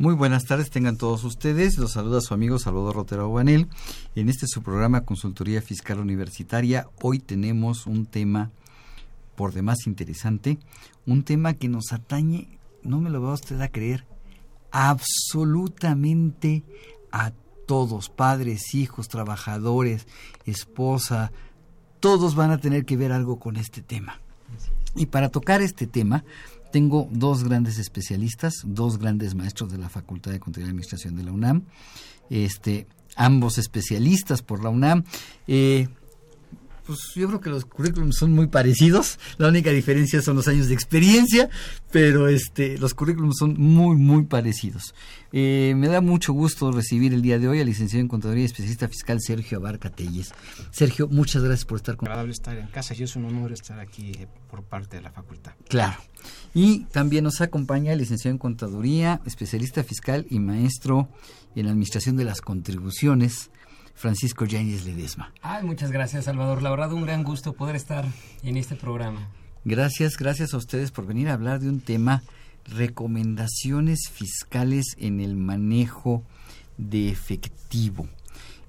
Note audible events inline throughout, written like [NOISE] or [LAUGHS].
Muy buenas tardes, tengan todos ustedes. Los saluda su amigo Salvador Rotero Guanel. En este su programa Consultoría Fiscal Universitaria, hoy tenemos un tema por demás interesante, un tema que nos atañe, no me lo va usted a creer, absolutamente a todos, padres, hijos, trabajadores, esposa, todos van a tener que ver algo con este tema. Y para tocar este tema, tengo dos grandes especialistas, dos grandes maestros de la Facultad de Contaduría y Administración de la UNAM, este, ambos especialistas por la UNAM. Eh, pues yo creo que los currículums son muy parecidos, la única diferencia son los años de experiencia, pero este, los currículums son muy, muy parecidos. Eh, me da mucho gusto recibir el día de hoy al licenciado en Contaduría y especialista fiscal Sergio Abarca Telles. Sergio, muchas gracias por estar con Agradable estar en casa y es un honor estar aquí eh, por parte de la facultad. Claro. Y también nos acompaña el licenciado en Contaduría, especialista fiscal y maestro en Administración de las Contribuciones, Francisco Yáñez Ledesma. Ay, muchas gracias, Salvador. La verdad, un gran gusto poder estar en este programa. Gracias, gracias a ustedes por venir a hablar de un tema, recomendaciones fiscales en el manejo de efectivo.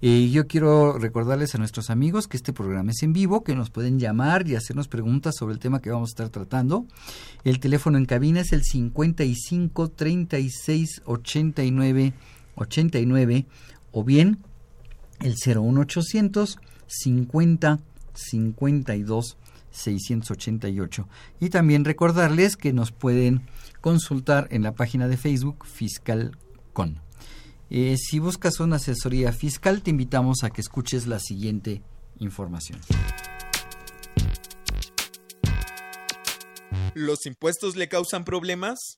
Eh, yo quiero recordarles a nuestros amigos que este programa es en vivo, que nos pueden llamar y hacernos preguntas sobre el tema que vamos a estar tratando. El teléfono en cabina es el 55 36 89 89 o bien el 01800 50 52 688. Y también recordarles que nos pueden consultar en la página de Facebook FiscalCon. Eh, si buscas una asesoría fiscal, te invitamos a que escuches la siguiente información. ¿Los impuestos le causan problemas?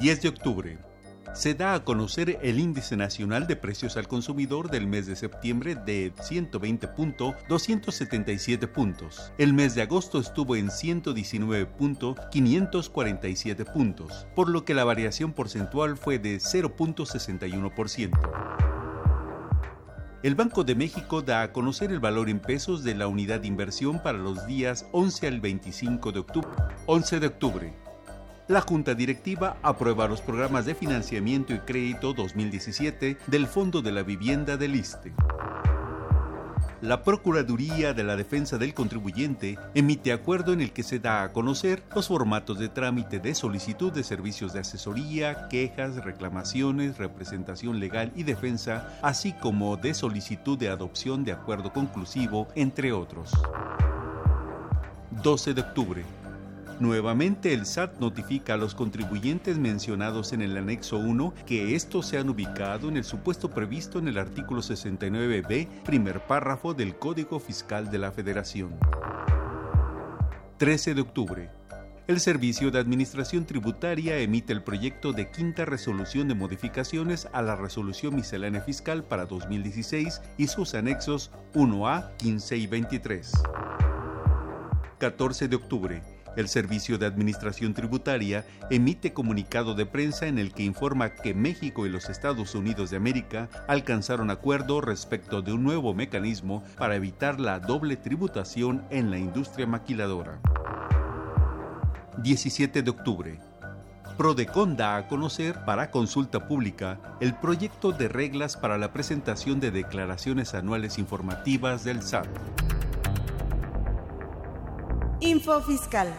10 de octubre. Se da a conocer el índice nacional de precios al consumidor del mes de septiembre de 120.277 puntos. El mes de agosto estuvo en 119.547 puntos, por lo que la variación porcentual fue de 0.61%. El Banco de México da a conocer el valor en pesos de la unidad de inversión para los días 11 al 25 de octubre. 11 de octubre. La Junta Directiva aprueba los programas de financiamiento y crédito 2017 del Fondo de la Vivienda del ISTE. La Procuraduría de la Defensa del Contribuyente emite acuerdo en el que se da a conocer los formatos de trámite de solicitud de servicios de asesoría, quejas, reclamaciones, representación legal y defensa, así como de solicitud de adopción de acuerdo conclusivo, entre otros. 12 de octubre. Nuevamente el SAT notifica a los contribuyentes mencionados en el anexo 1 que estos se han ubicado en el supuesto previsto en el artículo 69b, primer párrafo del Código Fiscal de la Federación. 13 de octubre. el Servicio de Administración Tributaria emite el proyecto de quinta resolución de modificaciones a la Resolución Miscelánea Fiscal para 2016 y sus anexos 1A, 15 y 23. 14 de octubre. El Servicio de Administración Tributaria emite comunicado de prensa en el que informa que México y los Estados Unidos de América alcanzaron acuerdo respecto de un nuevo mecanismo para evitar la doble tributación en la industria maquiladora. 17 de octubre. Prodecon da a conocer para consulta pública el proyecto de reglas para la presentación de declaraciones anuales informativas del SAT. Info Fiscal.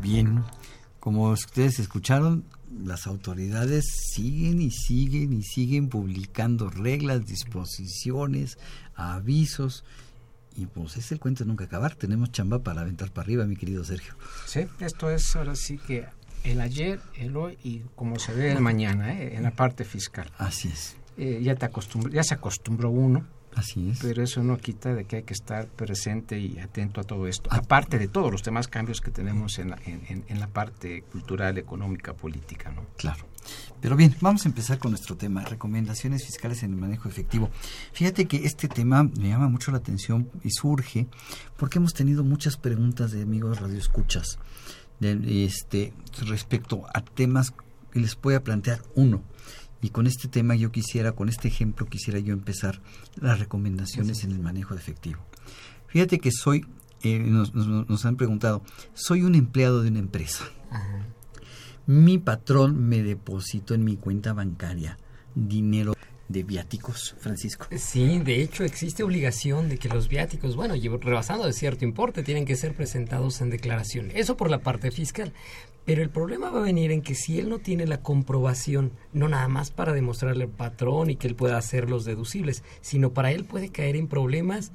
Bien, como ustedes escucharon, las autoridades siguen y siguen y siguen publicando reglas, disposiciones, avisos. Y pues es el cuento de nunca acabar. Tenemos chamba para aventar para arriba, mi querido Sergio. Sí, esto es ahora sí que el ayer, el hoy y como se ve el mañana, ¿eh? en la parte fiscal. Así es. Eh, ya, te ya se acostumbró uno Así es. Pero eso no quita de que hay que estar presente y atento a todo esto, aparte de todos los demás cambios que tenemos en la, en, la parte cultural, económica, política. ¿no? Claro. Pero bien, vamos a empezar con nuestro tema, recomendaciones fiscales en el manejo efectivo. Fíjate que este tema me llama mucho la atención y surge porque hemos tenido muchas preguntas de amigos radioescuchas de, este, respecto a temas que les voy a plantear. Uno, y con este tema yo quisiera, con este ejemplo quisiera yo empezar las recomendaciones en el manejo de efectivo. Fíjate que soy, eh, nos, han preguntado, soy un empleado de una empresa. Mi patrón me depositó en mi cuenta bancaria dinero de viáticos, Francisco. Sí, de hecho existe obligación de que los viáticos, bueno, rebasando de cierto importe, tienen que ser presentados en declaración. Eso por la parte fiscal. Pero el problema va a venir en que si él no tiene la comprobación, no nada más para demostrarle al patrón y que él pueda hacer los deducibles, sino para él puede caer en problemas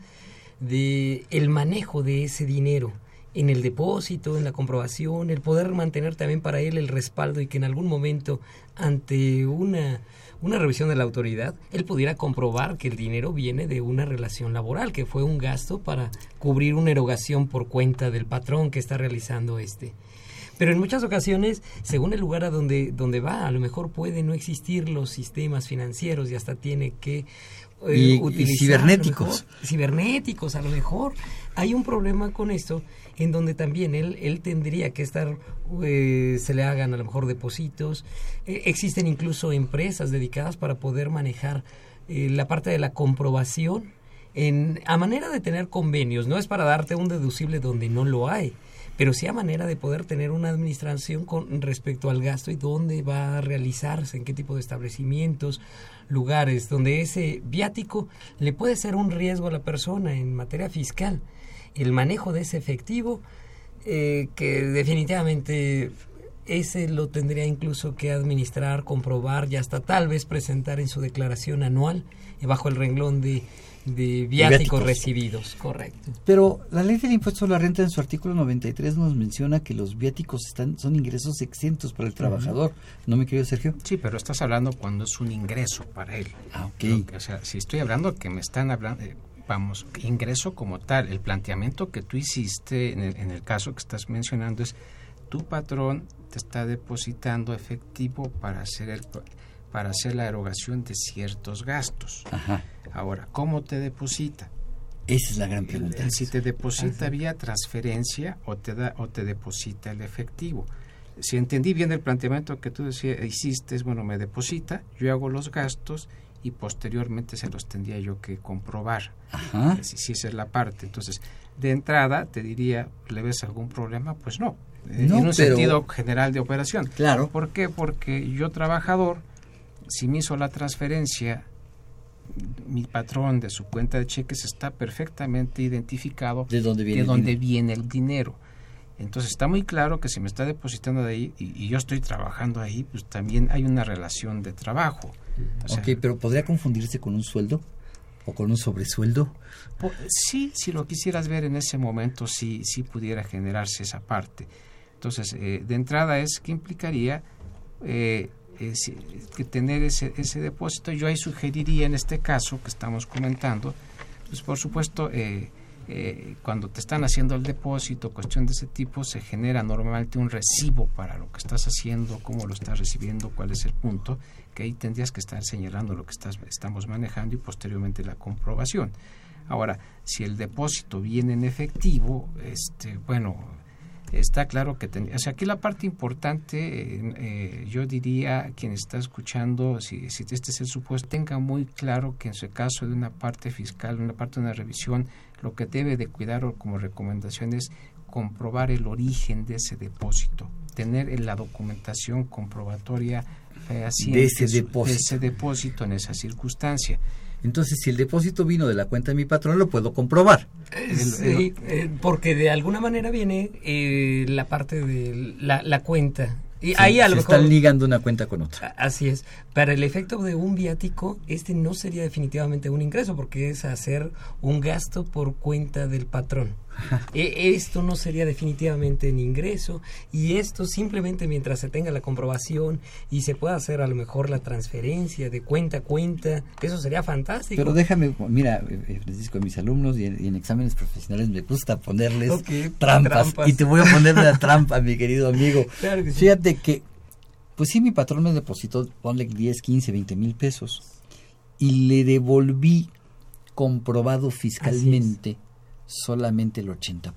de el manejo de ese dinero en el depósito, en la comprobación, el poder mantener también para él el respaldo y que en algún momento ante una una revisión de la autoridad, él pudiera comprobar que el dinero viene de una relación laboral, que fue un gasto para cubrir una erogación por cuenta del patrón que está realizando este. Pero en muchas ocasiones, según el lugar a donde, donde va, a lo mejor puede no existir los sistemas financieros y hasta tiene que eh, utilizar cibernéticos. cibernéticos, a lo mejor. Hay un problema con esto en donde también él, él tendría que estar, eh, se le hagan a lo mejor depósitos. Eh, existen incluso empresas dedicadas para poder manejar la parte de la comprobación en, a manera de tener convenios. No es para darte un deducible donde no lo hay pero sí a manera de poder tener una administración con respecto al gasto y dónde va a realizarse, en qué tipo de establecimientos, lugares, donde ese viático le puede ser un riesgo a la persona en materia fiscal. El manejo de ese efectivo, eh, que definitivamente ese lo tendría incluso que administrar, comprobar y hasta tal vez presentar en su declaración anual bajo el renglón de de viáticos, recibidos, correcto. Pero la ley del impuesto a la renta en su artículo 93 nos menciona que los viáticos están son ingresos exentos para el trabajador. ¿No me querido Sergio? Sí, pero estás hablando cuando es un ingreso para él. Ah, ok. o sea, si estoy hablando que me están hablando, eh, vamos, ingreso como tal, el planteamiento que tú hiciste en el, en el caso que estás mencionando es tu patrón te está depositando efectivo para hacer el para hacer la erogación de ciertos gastos. Ajá. Ahora, ¿cómo te deposita? Esa es la gran pregunta. Si te deposita vía transferencia o te da o te deposita el efectivo. Si entendí bien el planteamiento que tú decías, hiciste, bueno, me deposita, yo hago los gastos y posteriormente se los tendría yo que comprobar. Ajá. Si, esa es la parte. Entonces, de entrada te diría, ¿le ves algún problema? Pues no. en un sentido general de operación. Claro. ¿Por qué? Porque yo trabajador si me hizo la transferencia, mi patrón de su cuenta de cheques está perfectamente identificado de dónde viene, de dónde viene el dinero. Entonces está muy claro que si me está depositando de ahí y, yo estoy trabajando ahí, pues también hay una relación de trabajo. ok, pero ¿podría confundirse con un sueldo? ¿O con un sobresueldo? sí, si lo quisieras ver en ese momento, sí, sí pudiera generarse esa parte. Entonces, eh, de entrada es que implicaría eh, que tener ese, ese depósito. Yo ahí sugeriría en este caso que estamos comentando, pues por supuesto, eh, eh, cuando te están haciendo el depósito, cuestión de ese tipo, se genera normalmente un recibo para lo que estás haciendo, cómo lo estás recibiendo, cuál es el punto, que ahí tendrías que estar señalando lo que estás, estamos manejando y posteriormente la comprobación. Ahora, si el depósito viene en efectivo, este, bueno, está claro que o sea aquí la parte importante eh, yo diría quien está escuchando si, si este es el supuesto tenga muy claro que en su caso de una parte fiscal una parte de una revisión lo que debe de cuidar como recomendación es comprobar el origen de ese depósito tener la documentación comprobatoria de ese depósito. de ese depósito en esa circunstancia entonces, si el depósito vino de la cuenta de mi patrón, lo puedo comprobar. Sí, eh, porque de alguna manera viene eh, la parte de la, la cuenta. Y ahí a lo se están ligando una cuenta con otra. Así es. Para el efecto de un viático, este no sería definitivamente un ingreso, porque es hacer un gasto por cuenta del patrón. E, esto no sería definitivamente un ingreso y esto simplemente mientras se tenga la comprobación y se pueda hacer a lo mejor la transferencia de cuenta a cuenta, eso sería fantástico. Pero déjame, mira, eh, Francisco, a mis alumnos y en, exámenes profesionales me gusta ponerles trampas, y te voy a poner la [LAUGHS] trampa, mi querido amigo. Fíjate que, pues sí, mi patrón me depositó, ponle 10, 15, 20 mil pesos y le devolví comprobado fiscalmente solamente el 80%.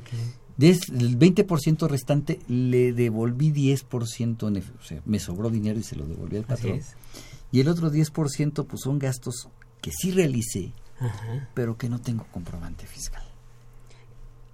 Okay. Del 20% restante le devolví 10%, o sea, me sobró dinero y se lo devolví al patrón. Y el otro 10% pues son gastos que sí realicé, pero que no tengo comprobante fiscal.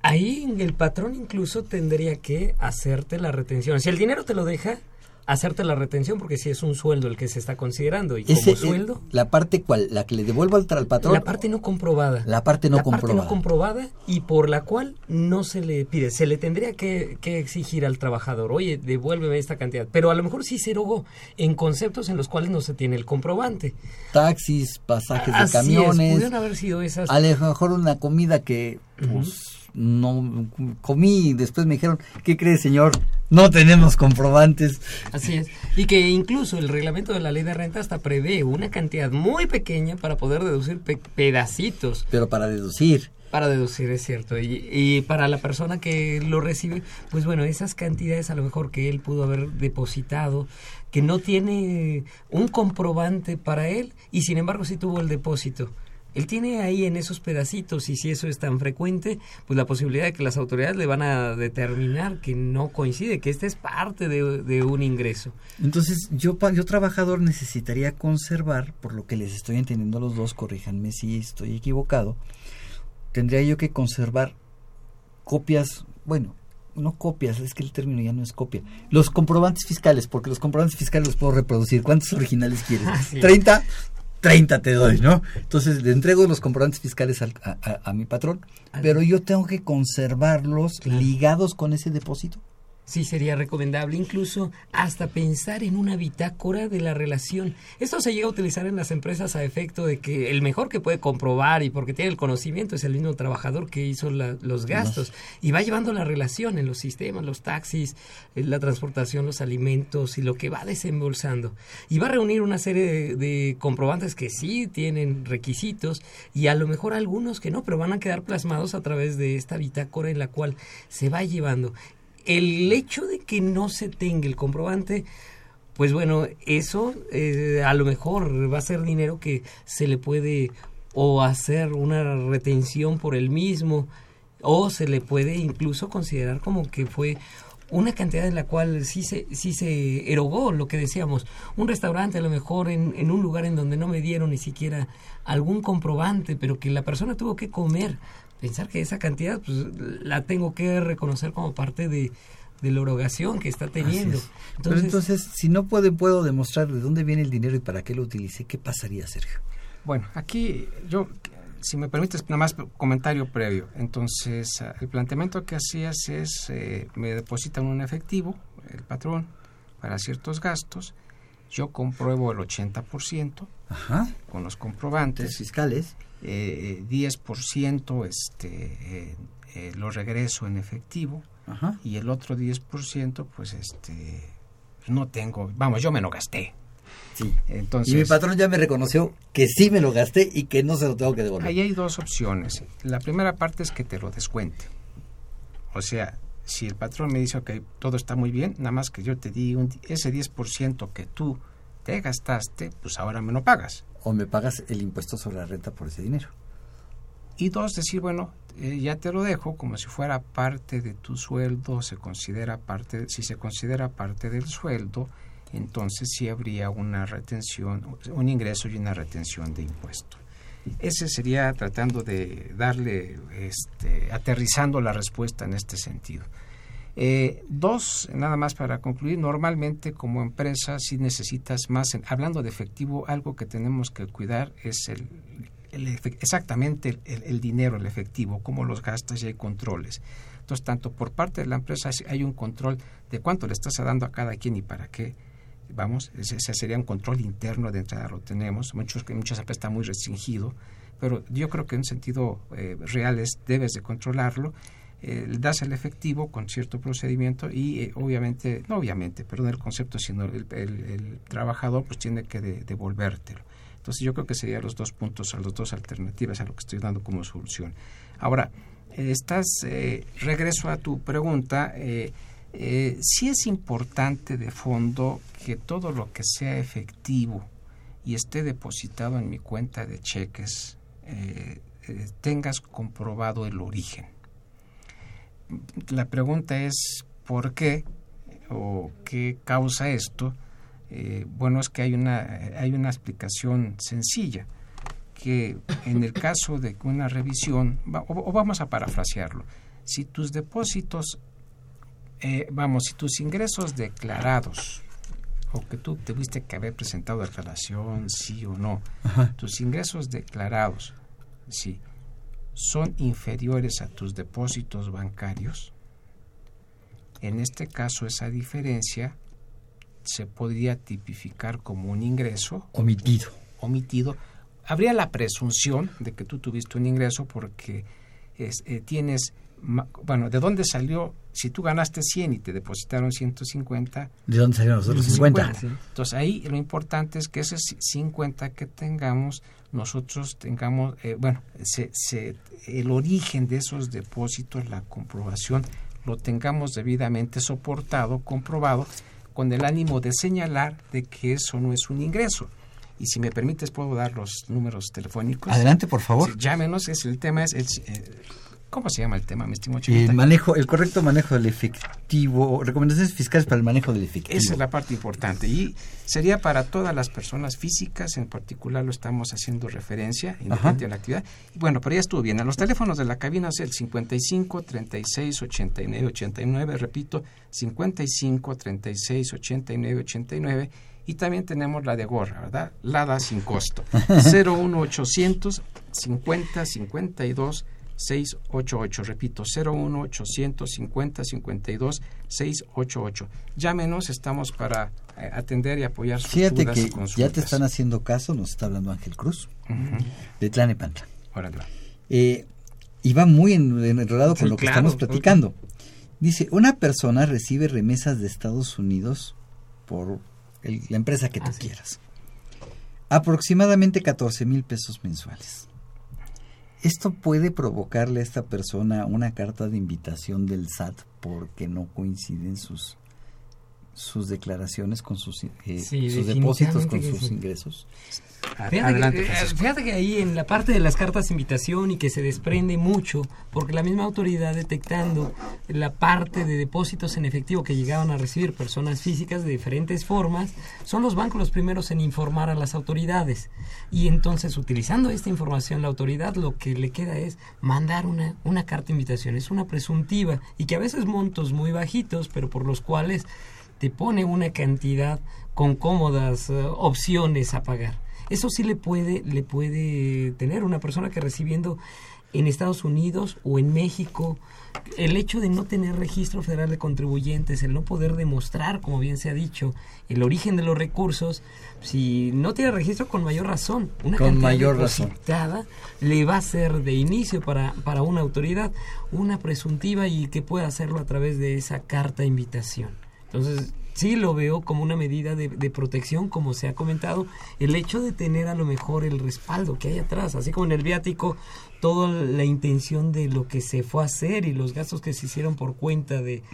Ahí el patrón incluso tendría que hacerte la retención. Si el dinero te lo deja, hacerte la retención porque si es un sueldo el que se está considerando. Y como eh, sueldo la parte cual la que le devuelvo al, patrón. La parte no comprobada. La parte no la comprobada parte no comprobada. y por la cual no se le pide. Se le tendría que, exigir al trabajador oye devuélveme esta cantidad pero a lo mejor sí se erogó en conceptos en los cuales no se tiene el comprobante. Taxis pasajes de camiones es, pudieron haber sido esas. a lo mejor una comida que pues, no comí y después me dijeron, ¿qué cree señor? No tenemos comprobantes. Así es. Y que incluso el reglamento de la ley de renta hasta prevé una cantidad muy pequeña para poder deducir pedacitos. Pero para deducir. Para deducir, es cierto. Y, y, para la persona que lo recibe, pues bueno, esas cantidades a lo mejor que él pudo haber depositado, que no tiene un comprobante para él y sin embargo sí tuvo el depósito él tiene ahí en esos pedacitos y si eso es tan frecuente, pues la posibilidad de que las autoridades le van a determinar que no coincide, que este es parte de, un ingreso. Entonces, yo, yo trabajador necesitaría conservar, por lo que les estoy entendiendo a los dos, corríjanme si estoy equivocado, tendría yo que conservar copias, bueno, no copias, es que el término ya no es copia. Los comprobantes fiscales, porque los comprobantes fiscales los puedo reproducir. ¿Cuántos originales quieres? [LAUGHS] ¿30? 30 te doy, ¿no? Entonces le entrego los comprobantes fiscales a, mi patrón, pero yo tengo que conservarlos ligados con ese depósito. Sí, sería recomendable incluso hasta pensar en una bitácora de la relación. Esto se llega a utilizar en las empresas a efecto de que el mejor que puede comprobar y porque tiene el conocimiento es el mismo trabajador que hizo los gastos y va llevando la relación en los sistemas, los taxis, la transportación, los alimentos y lo que va desembolsando. Y va a reunir una serie de comprobantes que sí tienen requisitos y a lo mejor algunos que no, pero van a quedar plasmados a través de esta bitácora en la cual se va llevando el hecho de que no se tenga el comprobante, pues bueno, eso eh, a lo mejor va a ser dinero que se le puede o hacer una retención por el mismo o se le puede incluso considerar como que fue una cantidad en la cual sí se, sí se erogó lo que decíamos, un restaurante a lo mejor en, en un lugar en donde no me dieron ni siquiera algún comprobante, pero que la persona tuvo que comer pensar que esa cantidad pues, la tengo que reconocer como parte de, la erogación que está teniendo. Entonces, Pero entonces, si no puedo, puedo demostrar de dónde viene el dinero y para qué lo utilicé, ¿qué pasaría, Sergio? Bueno, aquí yo, si me permites, nada más comentario previo. Entonces, el planteamiento que hacías es, eh, me depositan un efectivo, el patrón, para ciertos gastos, yo compruebo el 80% Ajá. con los comprobantes fiscales eh, 10% este, eh, eh, lo regreso en efectivo y el otro 10% pues este no tengo, vamos, yo me lo gasté. Sí. Entonces, y mi patrón ya me reconoció que sí me lo gasté y que no se lo tengo que devolver. Ahí hay dos opciones. La primera parte es que te lo descuente. O sea, si el patrón me dice, ok, todo está muy bien, nada más que yo te di un, ese 10% que tú te gastaste, pues ahora me lo pagas. O me pagas el impuesto sobre la renta por ese dinero. Y dos, decir, bueno, eh, ya te lo dejo como si fuera parte de tu sueldo, se considera parte, si se considera parte del sueldo, entonces sí habría una retención, un ingreso y una retención de impuesto. Ese sería tratando de darle, este, aterrizando la respuesta en este sentido. Eh, dos, nada más para concluir, normalmente como empresa si necesitas más, hablando de efectivo, algo que tenemos que cuidar es el, exactamente el, dinero, el efectivo, cómo los gastas y hay controles. Entonces, tanto por parte de la empresa hay un control de cuánto le estás dando a cada quien y para qué. Vamos, ese, sería un control interno de entrada, lo tenemos. Muchos, muchas empresas está muy restringido, pero yo creo que en un sentido eh, real es, debes de controlarlo. Eh, das el efectivo con cierto procedimiento y eh, obviamente, no obviamente, perdón el concepto, sino el, trabajador pues tiene que devolvértelo. Entonces yo creo que serían los dos puntos, las dos alternativas a lo que estoy dando como solución. Ahora, estás, eh, regreso a tu pregunta, eh, sí es importante de fondo que todo lo que sea efectivo y esté depositado en mi cuenta de cheques tengas comprobado el origen. La pregunta es ¿por qué o qué causa esto? Eh, bueno, es que hay una, hay una explicación sencilla, que en el caso de una revisión, o, vamos a parafrasearlo, si tus depósitos, eh, vamos, si tus ingresos declarados, o que tú tuviste que haber presentado declaración, sí o no, tus ingresos declarados, sí, son inferiores a tus depósitos bancarios, en este caso esa diferencia se podría tipificar como un ingreso omitido. Omitido. Habría la presunción de que tú tuviste un ingreso porque eh, tienes, bueno, ¿de dónde salió? Si tú ganaste 100 y te depositaron 150. ¿De dónde salieron los otros 50? Entonces ahí lo importante es que ese 50 que tengamos, nosotros tengamos, eh, bueno, se, se, el origen de esos depósitos, la comprobación, lo tengamos debidamente soportado, comprobado con el ánimo de señalar de que eso no es un ingreso. Y si me permites, puedo dar los números telefónicos. Adelante, por favor. llámenos, es, el tema es... El, eh, ¿Cómo se llama el tema, mi estimado El manejo, el correcto manejo del efectivo, recomendaciones fiscales para el manejo del efectivo. Esa es la parte importante y sería para todas las personas físicas, en particular lo estamos haciendo referencia, independiente de la actividad. Bueno, pero ya estuvo bien. A los teléfonos de la cabina es el 55 36 89 89, repito, 55 36 89 89 y también tenemos la de gorra, ¿verdad? Lada sin costo. 01800 50 52 688. Repito, 01 850 52 688. Llámenos, estamos para eh, atender y apoyar sus Fíjate que ya te están haciendo caso, nos está hablando Ángel Cruz, de Tlanepantla. Eh, y va muy enrolado con lo que estamos platicando. Dice, una persona recibe remesas de Estados Unidos por la empresa que tú quieras. Aproximadamente 14 mil pesos mensuales. Esto puede provocarle a esta persona una carta de invitación del SAT porque no coinciden sus sus declaraciones con sus, eh, sus depósitos con sus ingresos. Fíjate, que, eh, fíjate, que, ahí en la parte de las cartas de invitación y que se desprende mucho, porque la misma autoridad detectando la parte de depósitos en efectivo que llegaban a recibir personas físicas de diferentes formas, son los bancos los primeros en informar a las autoridades. Y entonces, utilizando esta información, la autoridad lo que le queda es mandar una, una carta de invitación. Es una presuntiva y que a veces montos muy bajitos, pero por los cuales te pone una cantidad con cómodas eh, opciones a pagar. Eso sí le puede, le puede tener una persona que recibiendo en Estados Unidos o en México, el hecho de no tener registro federal de contribuyentes, el no poder demostrar, como bien se ha dicho, el origen de los recursos, si no tiene registro con mayor razón, una con mayor razón le va a ser de inicio para, para una autoridad una presuntiva y que pueda hacerlo a través de esa carta de invitación. Entonces, sí lo veo como una medida de, de, protección, como se ha comentado, el hecho de tener a lo mejor el respaldo que hay atrás, así como en el viático, toda la intención de lo que se fue a hacer y los gastos que se hicieron por cuenta de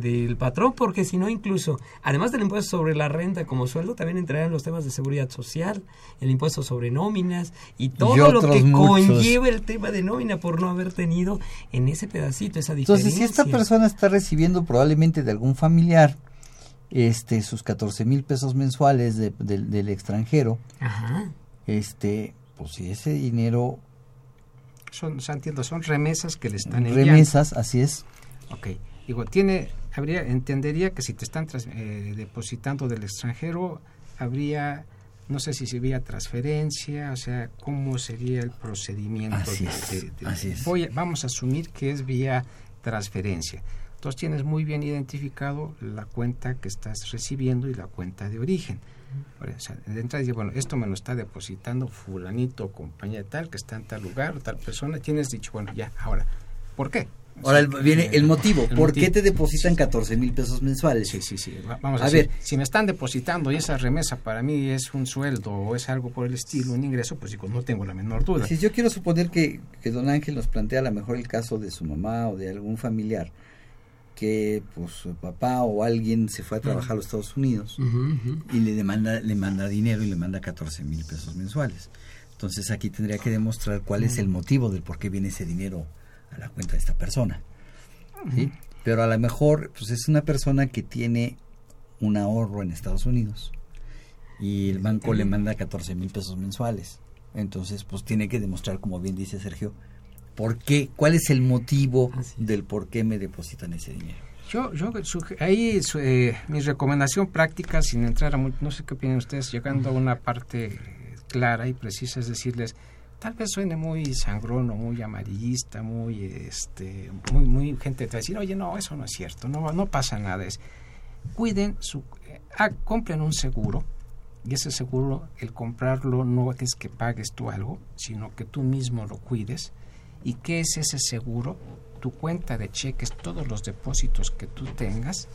del patrón, porque si no incluso, además del impuesto sobre la renta como sueldo, también entrarían los temas de seguridad social, el impuesto sobre nóminas y todo lo que conlleva el tema de nómina por no haber tenido en ese pedacito esa diferencia. Entonces, si esta persona está recibiendo probablemente de algún familiar este sus 14 mil pesos mensuales de, del extranjero, Ajá. este, pues si ese dinero... Son, entiendo, son remesas que le están enviando. Remesas, así es. Ok. Digo, tiene, habría, entendería que si te están eh, depositando del extranjero, habría, no sé si sería transferencia, o sea, cómo sería el procedimiento. Así de, así es. Voy, vamos a asumir que es vía transferencia. Entonces tienes muy bien identificado la cuenta que estás recibiendo y la cuenta de origen. O sea, de entrada dice, bueno, esto me lo está depositando fulanito, compañía tal, que está en tal lugar, tal persona. Tienes dicho, bueno, ya, ahora, ¿por qué? Ahora el, viene el motivo. El ¿Por motivo. qué te depositan 14 mil pesos mensuales? Sí, sí, sí. Vamos a, a ver. Si me están depositando y esa remesa para mí es un sueldo o es algo por el estilo, un ingreso, pues digo, no tengo la menor duda. Si yo quiero suponer que, que don Ángel nos plantea a lo mejor el caso de su mamá o de algún familiar que pues su papá o alguien se fue a trabajar a los Estados Unidos uh -huh, uh -huh. y le demanda le manda dinero y le manda 14 mil pesos mensuales. Entonces aquí tendría que demostrar cuál es el motivo del por qué viene ese dinero a la cuenta de esta persona. ¿sí? Pero a lo mejor pues es una persona que tiene un ahorro en Estados Unidos y el banco le manda 14 mil pesos mensuales. Entonces pues tiene que demostrar, como bien dice Sergio, por qué, cuál es el motivo del por qué me depositan ese dinero. Yo, yo ahí eh, mi recomendación práctica, sin entrar a muy, no sé qué opinan ustedes, llegando a una parte clara y precisa, es decirles, tal vez suene muy sangrón o muy amarillista, muy este muy muy gente te va a decir, "Oye, no, eso no es cierto, no no pasa nada." Es cuiden su ah, compren un seguro y ese seguro el comprarlo no es que pagues tú algo, sino que tú mismo lo cuides. ¿Y qué es ese seguro? Tu cuenta de cheques, todos los depósitos que tú tengas,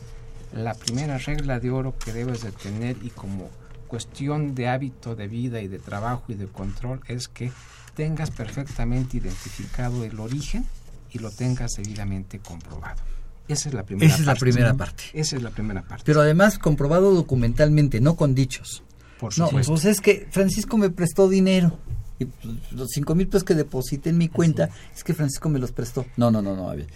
la primera regla de oro que debes de tener y como cuestión de hábito de vida y de trabajo y de control es que tengas perfectamente identificado el origen y lo tengas debidamente comprobado. Esa es la primera Esa es parte. la primera parte. Esa es la primera parte. Pero además comprobado documentalmente, no con dichos. Por no, supuesto. pues es que Francisco me prestó dinero. Y pues, los cinco mil pesos que deposité en mi cuenta, es. es que Francisco me los prestó. No, no, no, no. A ver.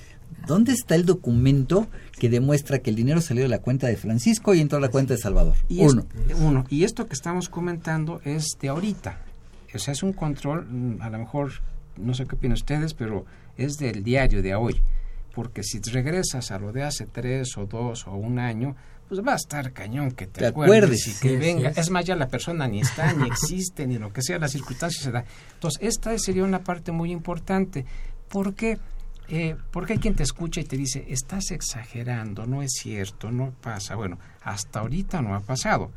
¿Dónde está el documento que demuestra que el dinero salió de la cuenta de Francisco y entró a la cuenta de Salvador? Y uno. Es, uno. Y esto que estamos comentando es de ahorita. O sea, es un control, mm, a lo mejor, no sé qué opinan ustedes, pero es del diario de hoy. Porque si regresas a lo de hace tres o dos o un año, pues va a estar cañón que te, te acuerdes, acuerdes y que sí, venga. Sí, es más, ya la persona ni está, ni existe, ni lo que sea, las circunstancias se da. Entonces, esta sería una parte muy importante. Porque eh, porque hay quien te escucha y te dice, estás exagerando, no es cierto, no pasa. Bueno, hasta ahorita no ha pasado,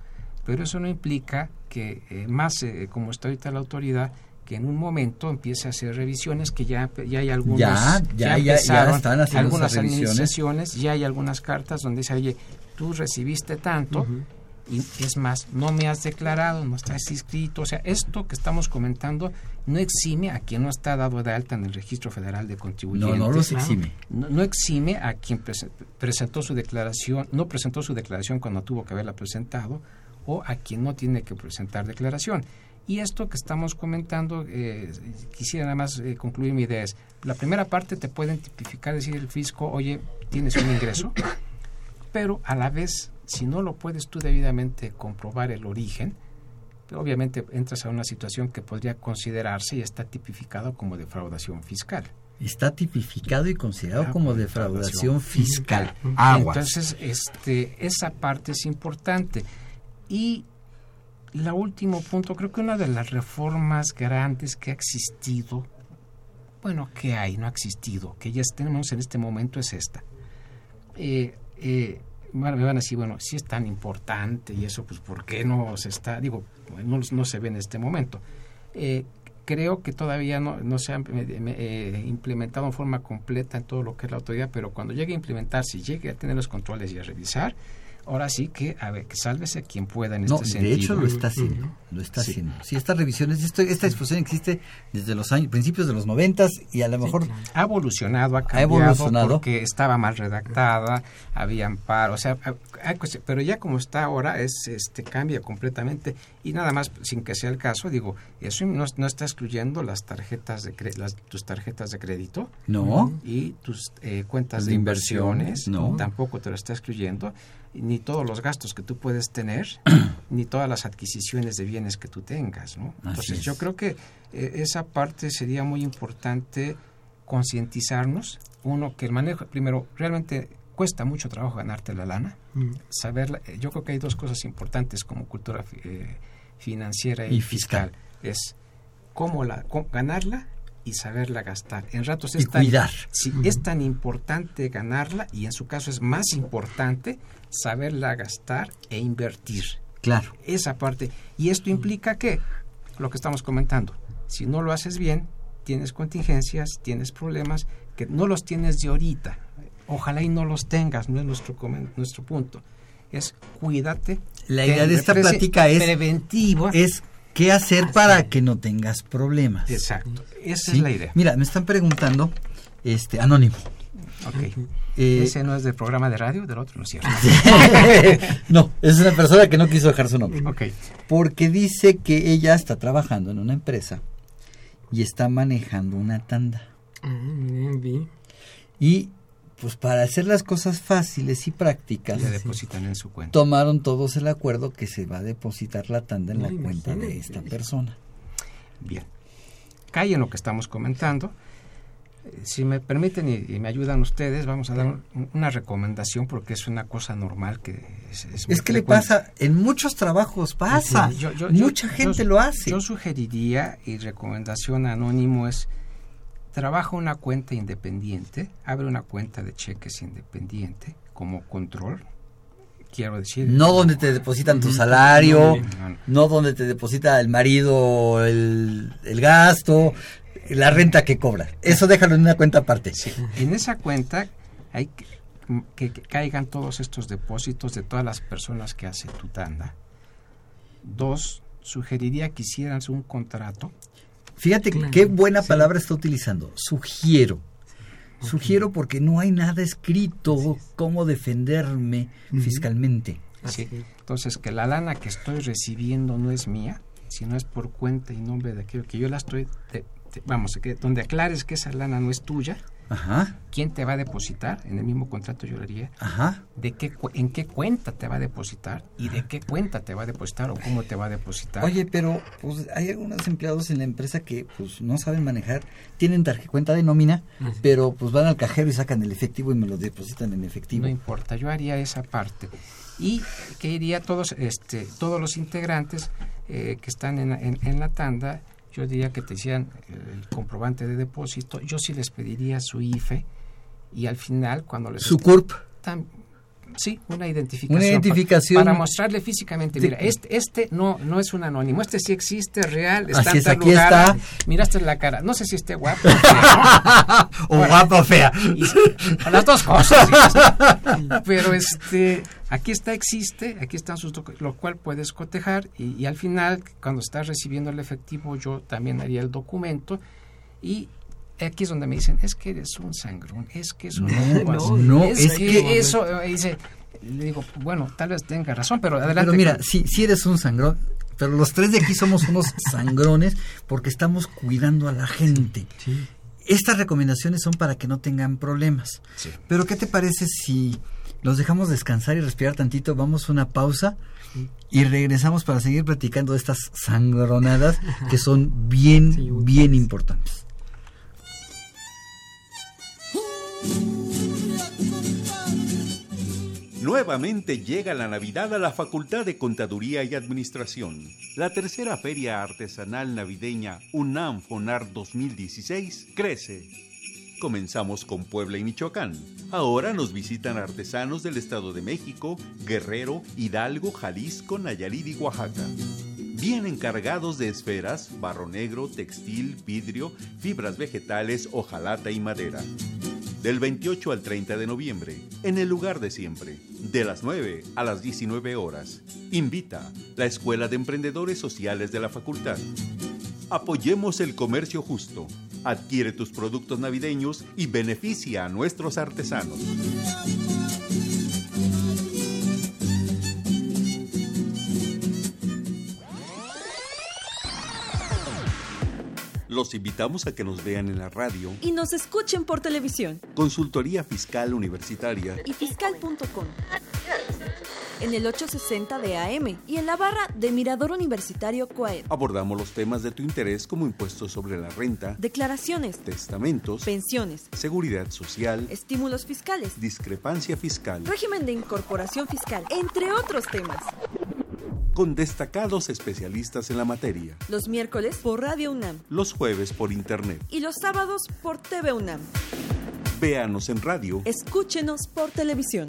pero eso no implica que eh, más eh, como está ahorita la autoridad, que en un momento empiece a hacer revisiones, que ya, ya hay algunos, ya, ya, ya, ya están haciendo algunas revisiones. administraciones, ya hay algunas cartas donde dice, oye, tú recibiste tanto, uh -huh. y es más, no me has declarado, no estás inscrito, o sea, esto que estamos comentando no exime a quien no está dado de alta en el registro federal de contribuyentes. No, no los exime. No, no exime a quien pres presentó su declaración, no presentó su declaración cuando tuvo que haberla presentado, o a quien no tiene que presentar declaración. Y esto que estamos comentando, eh, quisiera nada más eh, concluir mi idea es, la primera parte te pueden tipificar, decir el fisco, oye, tienes un ingreso, pero a la vez, si no lo puedes tú debidamente comprobar el origen, obviamente entras a una situación que podría considerarse y está tipificado como defraudación fiscal. Está tipificado y considerado ah, como defraudación fiscal. fiscal. Aguas. Entonces, este, esa parte es importante. Y la último punto, creo que una de las reformas grandes que ha existido, bueno, que hay, no ha existido, que ya tenemos en este momento es esta. Eh, eh, me van a decir, bueno, si es tan importante y eso, pues, ¿por qué no se está, digo, no, no se ve en este momento? Eh, creo que todavía no, no se ha eh, implementado en forma completa en todo lo que es la autoridad, pero cuando llegue a implementarse llegue a tener los controles y a revisar, ahora sí que, a ver, que sálvese quien pueda en no, este sentido. de hecho lo está haciendo, lo está Sí. haciendo. Sí, estas revisiones, esto, esta disposición existe desde los años, principios de los noventas y a lo mejor ha evolucionado, ha cambiado, evolucionado. porque estaba mal redactada, había amparo, o sea, hay cuestión- pero ya como está ahora es este cambia completamente y nada más sin que sea el caso, digo, eso no, no está excluyendo las tarjetas de cre- las, tus tarjetas de crédito No. y tus eh, cuentas De de inversiones, inversiones, no. tampoco te lo está excluyendo ni todos los gastos que tú puedes tener, [CLEARS THROAT] ni todas las adquisiciones de bienes que tú tengas, ¿no? Entonces es. yo creo que eh, esa parte sería muy importante concientizarnos, uno que el manejo, primero, realmente cuesta mucho trabajo ganarte la lana, Mm. saberla, eh, yo creo que hay dos cosas importantes como cultura eh, financiera y, Y fiscal. fiscal. es cómo la cómo ganarla y saberla gastar. En ratos Y es tan, cuidar. sí, es tan importante ganarla y en su caso es más importante saberla gastar e invertir. Claro. Esa parte. Y esto implica que, lo que estamos comentando, si no lo haces bien, tienes contingencias, tienes problemas, que no los tienes de ahorita. Ojalá y no los tengas, no es nuestro, nuestro punto. Es cuídate. La idea de esta plática es preventiva. es qué hacer para que no tengas problemas. Exacto. Esa ¿Sí? es la idea. Mira, me están preguntando, este, anónimo. Ok. Eh, Ese no es del programa de radio, del otro, ¿no es cierto? [LAUGHS] no, es una persona que no quiso dejar su nombre. Ok. Porque dice que ella está trabajando en una empresa y está manejando una tanda. Ah, bien, vi. Y pues para hacer las cosas fáciles y prácticas, Le depositan en su cuenta. tomaron todos el acuerdo que se va a depositar la tanda en la cuenta de esta persona. Bien. Cae en lo que estamos comentando. Eh, Si me permiten y, y me ayudan ustedes, vamos a dar un- una recomendación porque es una cosa normal que es, es muy Es que le pasa, en muchos trabajos pasa. Yo- yo- Mucha yo- gente yo- lo hace. Yo sugeriría y recomendación anónimo es trabaja una cuenta independiente, abre una cuenta de cheques independiente como control. Quiero decir, No donde te depositan tu salario, No, no, no donde te deposita el marido el, el gasto, la renta que cobra. Eso déjalo en una cuenta aparte. Sí, en esa cuenta hay que, que- que caigan todos estos depósitos de todas las personas que hace tu tanda. Dos, sugeriría que hicieran un contrato. Fíjate Claro, qué buena sí. palabra está utilizando. Sugiero. Sugiero porque no hay nada escrito cómo defenderme fiscalmente. ¿sí? Entonces, que la lana que estoy recibiendo no es mía, sino es por cuenta y nombre de aquello que yo la estoy... de- de- vamos, que donde aclares que esa lana no es tuya, Ajá, quién te va a depositar, en el mismo contrato yo le haría, ajá. de qué, en qué cuenta te va a depositar y de qué cuenta te va a depositar o cómo te va a depositar. Oye, pero pues hay algunos empleados en la empresa que pues no saben manejar, tienen tarjeta cuenta de nómina, pero pues van al cajero y sacan el efectivo y me lo depositan en efectivo. No importa, yo haría esa parte. Y que iría todos, este, todos los integrantes eh, que están en, en- en la tanda, yo diría que te hicieran el comprobante de depósito, yo sí les pediría su IFE y al final cuando les... Su CURP. Tam- sí, una identificación. Una identificación. Para, mostrarle físicamente, mira, este, este no, no es un anónimo, este sí existe, real, está Así en es, tal aquí lugar. está. Miraste la cara, no sé si esté guapo. o fea, ¿no? [LAUGHS] o guapa o fea. Y- las dos cosas. sí. Pero este, aquí está, existe, aquí están sus lo cual puedes cotejar y, y al final, cuando estás recibiendo el efectivo, yo también haría el documento y aquí es donde me dicen, es que eres un sangrón, es que eso No, no, no, no, es, es que, que- eso, dice, le digo, bueno, tal vez tenga razón, pero adelante. Pero mira, sí, sí eres un sangrón, pero los tres de aquí somos unos sangrones porque estamos cuidando a la gente. Estas recomendaciones son para que no tengan problemas. Sí. Pero ¿qué te parece si los dejamos descansar y respirar tantito? Vamos a una pausa y regresamos para seguir platicando de estas sangronadas que son bien, Sí, bien importantes. Nuevamente llega la Navidad a la Facultad de Contaduría y Administración. La tercera feria artesanal navideña UNAM FONAR 2016 crece. Comenzamos con Puebla y Michoacán. Ahora nos visitan artesanos del Estado de México, Guerrero, Hidalgo, Jalisco, Nayarit y Oaxaca. Vienen cargados de esferas, barro negro, textil, vidrio, fibras vegetales, hojalata y madera. del 28 al 30 de noviembre, en el lugar de siempre, de las 9 a las 19 horas. Invita la Escuela de Emprendedores Sociales de la Facultad. Apoyemos el comercio justo. Adquiere tus productos navideños y beneficia a nuestros artesanos. Los invitamos a que nos vean en la radio y nos escuchen por televisión. Consultoría Fiscal Universitaria y fiscal.com. En el 860 de AM y en la barra de Mirador Universitario Coaed. Abordamos los temas de tu interés como impuestos sobre la renta, declaraciones, testamentos, pensiones, seguridad social, estímulos fiscales, discrepancia fiscal, régimen de incorporación fiscal, entre otros temas con destacados especialistas en la materia. Los miércoles por Radio UNAM. Los jueves por Internet. Y los sábados por TV UNAM. Véanos en radio. Escúchenos por televisión.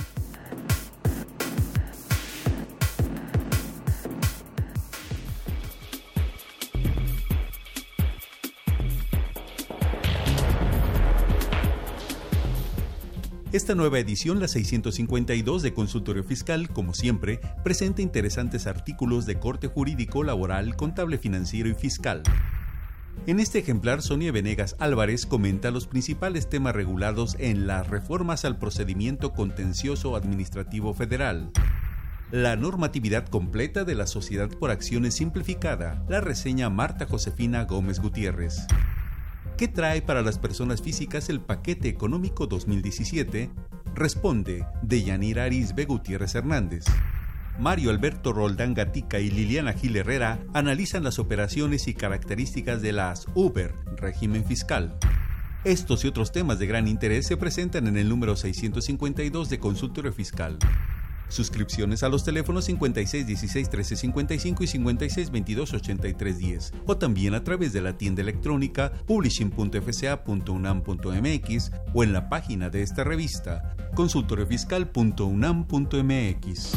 Esta nueva edición, la 652 de Consultorio Fiscal, como siempre, presenta interesantes artículos de corte jurídico, laboral, contable financiero y fiscal. En este ejemplar, Sonia Venegas Álvarez comenta los principales temas regulados en las reformas al procedimiento contencioso administrativo federal. La normatividad completa de la Sociedad por Acciones Simplificada, la reseña Marta Josefina Gómez Gutiérrez. ¿Qué trae para las personas físicas el paquete económico 2017? Responde de Yanira Arisbe Gutiérrez Hernández. Mario Alberto Roldán Gatica y Liliana Gil Herrera analizan las operaciones y características de las Uber, régimen fiscal. Estos y otros temas de gran interés se presentan en el número 652 de Consultorio Fiscal. Suscripciones a los teléfonos 56 16 13 55 y 56 22 83 10 o también a través de la tienda electrónica publishing.fca.unam.mx o en la página de esta revista consultoriofiscal.unam.mx.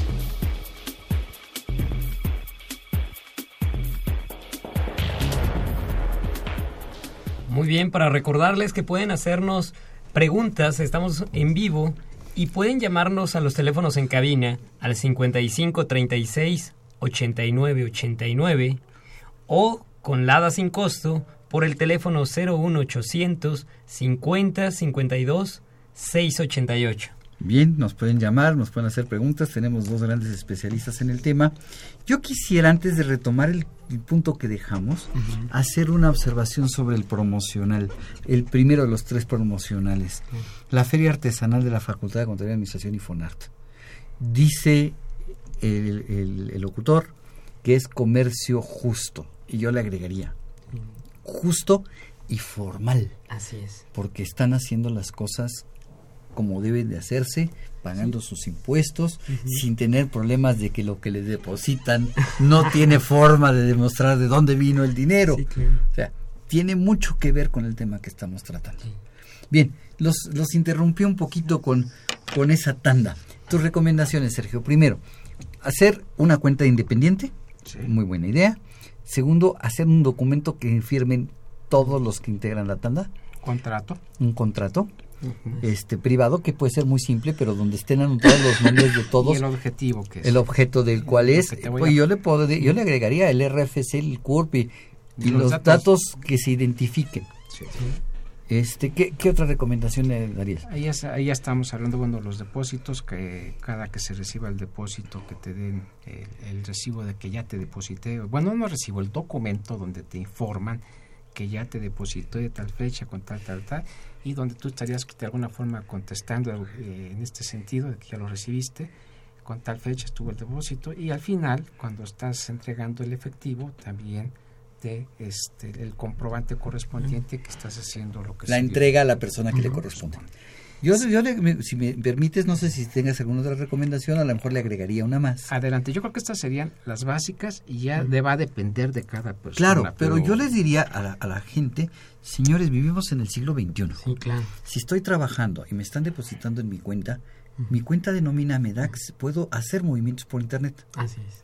Muy bien, para recordarles que pueden hacernos preguntas, estamos en vivo y pueden llamarnos a los teléfonos en cabina al 55 36 89 89 o con Lada sin costo por el teléfono 01800 50 52 688. Bien, nos pueden llamar, nos pueden hacer preguntas, tenemos dos grandes especialistas en el tema. Yo quisiera, antes de retomar el, punto que dejamos, hacer una observación sobre el promocional, el primero de los tres promocionales, la Feria Artesanal de la Facultad de Contaduría y Administración y FONART. Dice el, el locutor que es comercio justo, y yo le agregaría, justo y formal. Así es. Porque están haciendo las cosas como deben de hacerse, pagando sus impuestos, sin tener problemas de que lo que les depositan no [LAUGHS] tiene forma de demostrar de dónde vino el dinero. O sea, tiene mucho que ver con el tema que estamos tratando. Bien, los, los interrumpí un poquito con, con esa tanda. Tus recomendaciones, Sergio. Primero, hacer una cuenta independiente, muy buena idea. Segundo, hacer un documento que firmen todos los que integran la tanda. Contrato. Un contrato este privado que puede ser muy simple pero donde estén anotados los nombres de todos [LAUGHS] y el objetivo que es. el objeto del cual es pues yo le puedo yo le agregaría el RFC el CURP y, los, datos, que se identifiquen. Este ¿qué, ¿qué, otra recomendación le darías ahí ya, ahí ya estamos hablando bueno los depósitos que cada que se reciba el depósito que te den el, recibo de que ya te deposité bueno no recibo el documento donde te informan que ya te depositó de tal fecha con tal tal tal y donde tú estarías de alguna forma contestando eh, en este sentido de que ya lo recibiste, con tal fecha estuvo el depósito y al final, cuando estás entregando el efectivo, también de este, el comprobante correspondiente que estás haciendo lo que la entrega a la persona que le corresponde. Yo, yo si me permites, no sé si tengas alguna otra recomendación, a lo mejor le agregaría una más. Adelante, yo creo que estas serían las básicas y ya va a depender de cada persona. Claro, pero, yo les diría a la, a la, gente, señores, vivimos en el siglo XXI. Sí, claro. Si estoy trabajando y me están depositando en mi cuenta, mi cuenta de nómina me da que puedo hacer movimientos por Internet. Así es.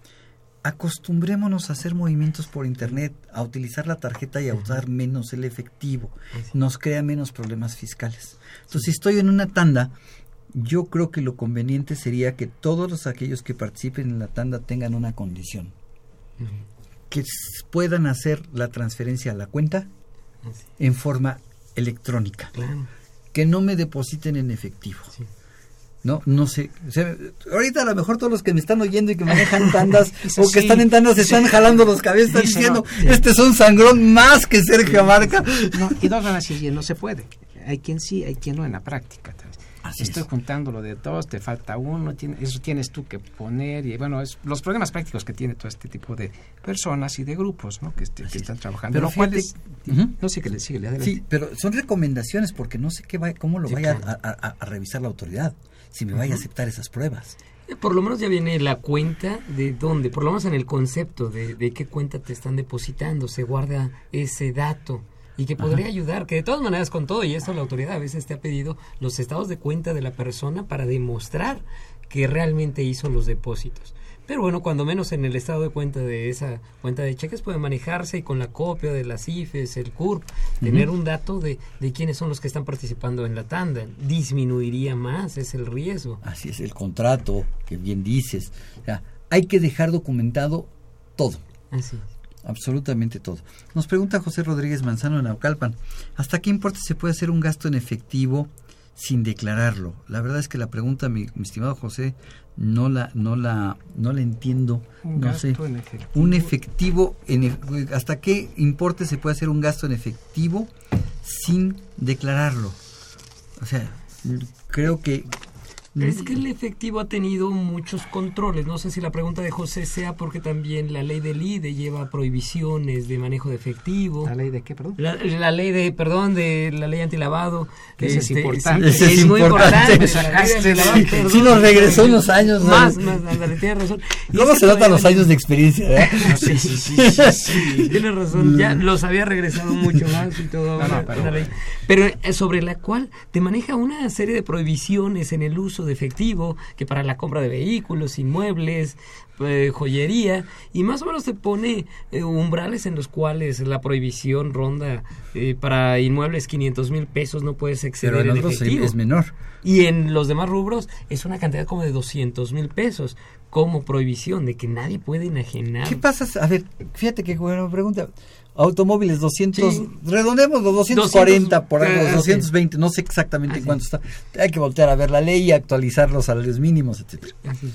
Acostumbrémonos a hacer movimientos por internet, a utilizar la tarjeta y a usar menos el efectivo. Nos crea menos problemas fiscales. Entonces, si estoy en una tanda, yo creo que lo conveniente sería que todos los, aquellos que participen en la tanda tengan una condición. Que puedan hacer la transferencia a la cuenta en forma electrónica. Que no me depositen en efectivo. No, no sé. O sea, ahorita a lo mejor todos los que me están oyendo y que manejan [LAUGHS] tandas o que sí, están en tandas sí. están jalando los cabezas, están diciendo, no, sí. este es un sangrón más que Sergio Abarca. No, y dos van a decir, "Oye, no se puede. Hay quien sí, hay quien no en la práctica. Así Estoy es. juntando lo de todos, te falta uno, tiene- eso tienes tú que poner. Y bueno, es, los problemas prácticos que tiene todo este tipo de personas y de grupos ¿no? que, este- que están trabajando. Pero fíjate- es-. No sé qué le sigue. Sí, pero son recomendaciones porque no sé qué va, cómo lo Sí, vaya claro. a, a- a revisar la autoridad, si me vaya a aceptar esas pruebas. Eh, Por lo menos ya viene la cuenta de dónde, por lo menos en el concepto de, de qué cuenta te están depositando, se guarda ese dato y que podría Ajá. ayudar, que de todas maneras con todo y eso la autoridad a veces te ha pedido los estados de cuenta de la persona para demostrar que realmente hizo los depósitos. Pero bueno, cuando menos en el estado de cuenta de esa cuenta de cheques puede manejarse y con la copia de las IFES, el CURP, tener un dato de, de quiénes son los que están participando en la tanda. Disminuiría más, es el riesgo. Así es, el contrato, que bien dices. O sea, hay que dejar documentado todo. Así Absolutamente todo. Nos pregunta José Rodríguez Manzano en Naucalpan, ¿hasta qué importe se puede hacer un gasto en efectivo sin declararlo? La verdad es que la pregunta, mi, mi estimado José, no la, no la, no la entiendo. Un no gasto sé. en efectivo. Un efectivo, en, ¿hasta qué importe se puede hacer un gasto en efectivo sin declararlo? O sea, creo que Es que el efectivo ha tenido muchos controles. No sé si la pregunta de José sea porque también la ley del IDE lleva prohibiciones de manejo de efectivo. ¿La ley de qué, perdón? La, la ley de, perdón, de la ley antilavado. Es Este, importante. sí, Ese es muy importante. importante. Sí, sí nos regresó unos años, ¿no? Más, más, ándale, tienes razón. ¿Cómo es se que notan los años de experiencia? ¿eh? [LAUGHS] Sí, sí, sí, sí, sí. Tienes razón, ya los había regresado mucho más y todo. No, no, pero- ley. Pero eh, sobre la cual te maneja una serie de prohibiciones en el uso de efectivo, que para la compra de vehículos, inmuebles, eh, joyería, y más o menos te pone eh, umbrales en los cuales la prohibición ronda eh, para inmuebles 500 mil pesos, no puedes exceder Pero en el efectivo. es menor. Y en los demás rubros es una cantidad como de 200 mil pesos como prohibición de que nadie puede enajenar. ¿Qué pasa? A ver, fíjate qué buena pregunta. Automóviles 200, Sí. redondemos los 240 por ahí, ah, los sí. 220, no sé exactamente cuánto está. Hay que voltear a ver la ley y actualizar los salarios mínimos, etcétera. Así.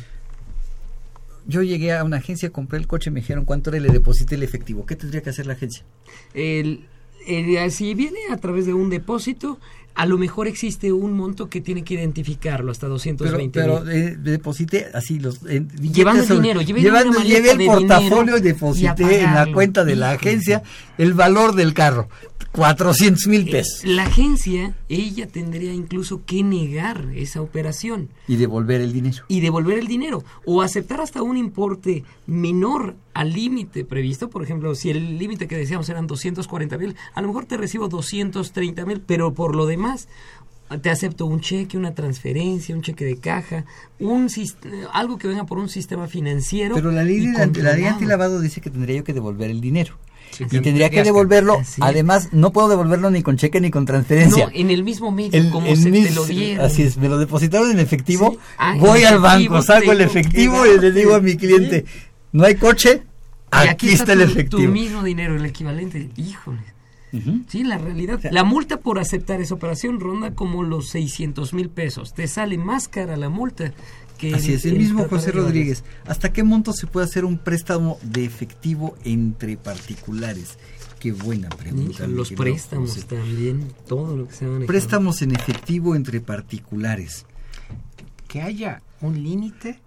Yo llegué a una agencia, compré el coche, me dijeron cuánto era y le deposité el efectivo. ¿Qué tendría que hacer la agencia? El, el- si viene a través de un depósito, a lo mejor existe un monto que tiene que identificarlo hasta Pero, 220 pero mil. eh, deposité así los eh, Llevando el sobre- dinero, llevé llevando- el de portafolio y deposité en la cuenta de la agencia el valor del carro, 400 mil pesos. La agencia, ella tendría incluso que negar esa operación Y devolver el dinero. y devolver el dinero o aceptar hasta un importe menor al límite previsto. Por ejemplo, si el límite que decíamos eran 240 mil, a lo mejor te recibo 230 mil, pero por lo demás te acepto un cheque, una transferencia, un cheque de caja, un algo que venga por un sistema financiero. Pero la ley, de, la ley antilavado dice que tendría yo que devolver el dinero. Sí, y tendría que devolverlo. Además, no puedo devolverlo ni con cheque ni con transferencia. No, en el mismo medio, El- como el se te lo dieron. Así es, me lo depositaron en efectivo. Sí. Ah, en voy al banco, saco el efectivo y le digo a mi cliente, ¿no hay coche? Aquí, está, el tu- efectivo. Tu mismo dinero, el equivalente. Híjole. Sí, la realidad. La multa por aceptar esa operación ronda como los 600 mil pesos. Te sale más cara la multa que Así es, el mismo José Rodríguez. ¿Hasta qué monto se puede hacer un préstamo de efectivo entre particulares? Qué buena pregunta. Los préstamos José. también, todo lo que se maneja. Préstamos en efectivo entre particulares. Que haya un límite,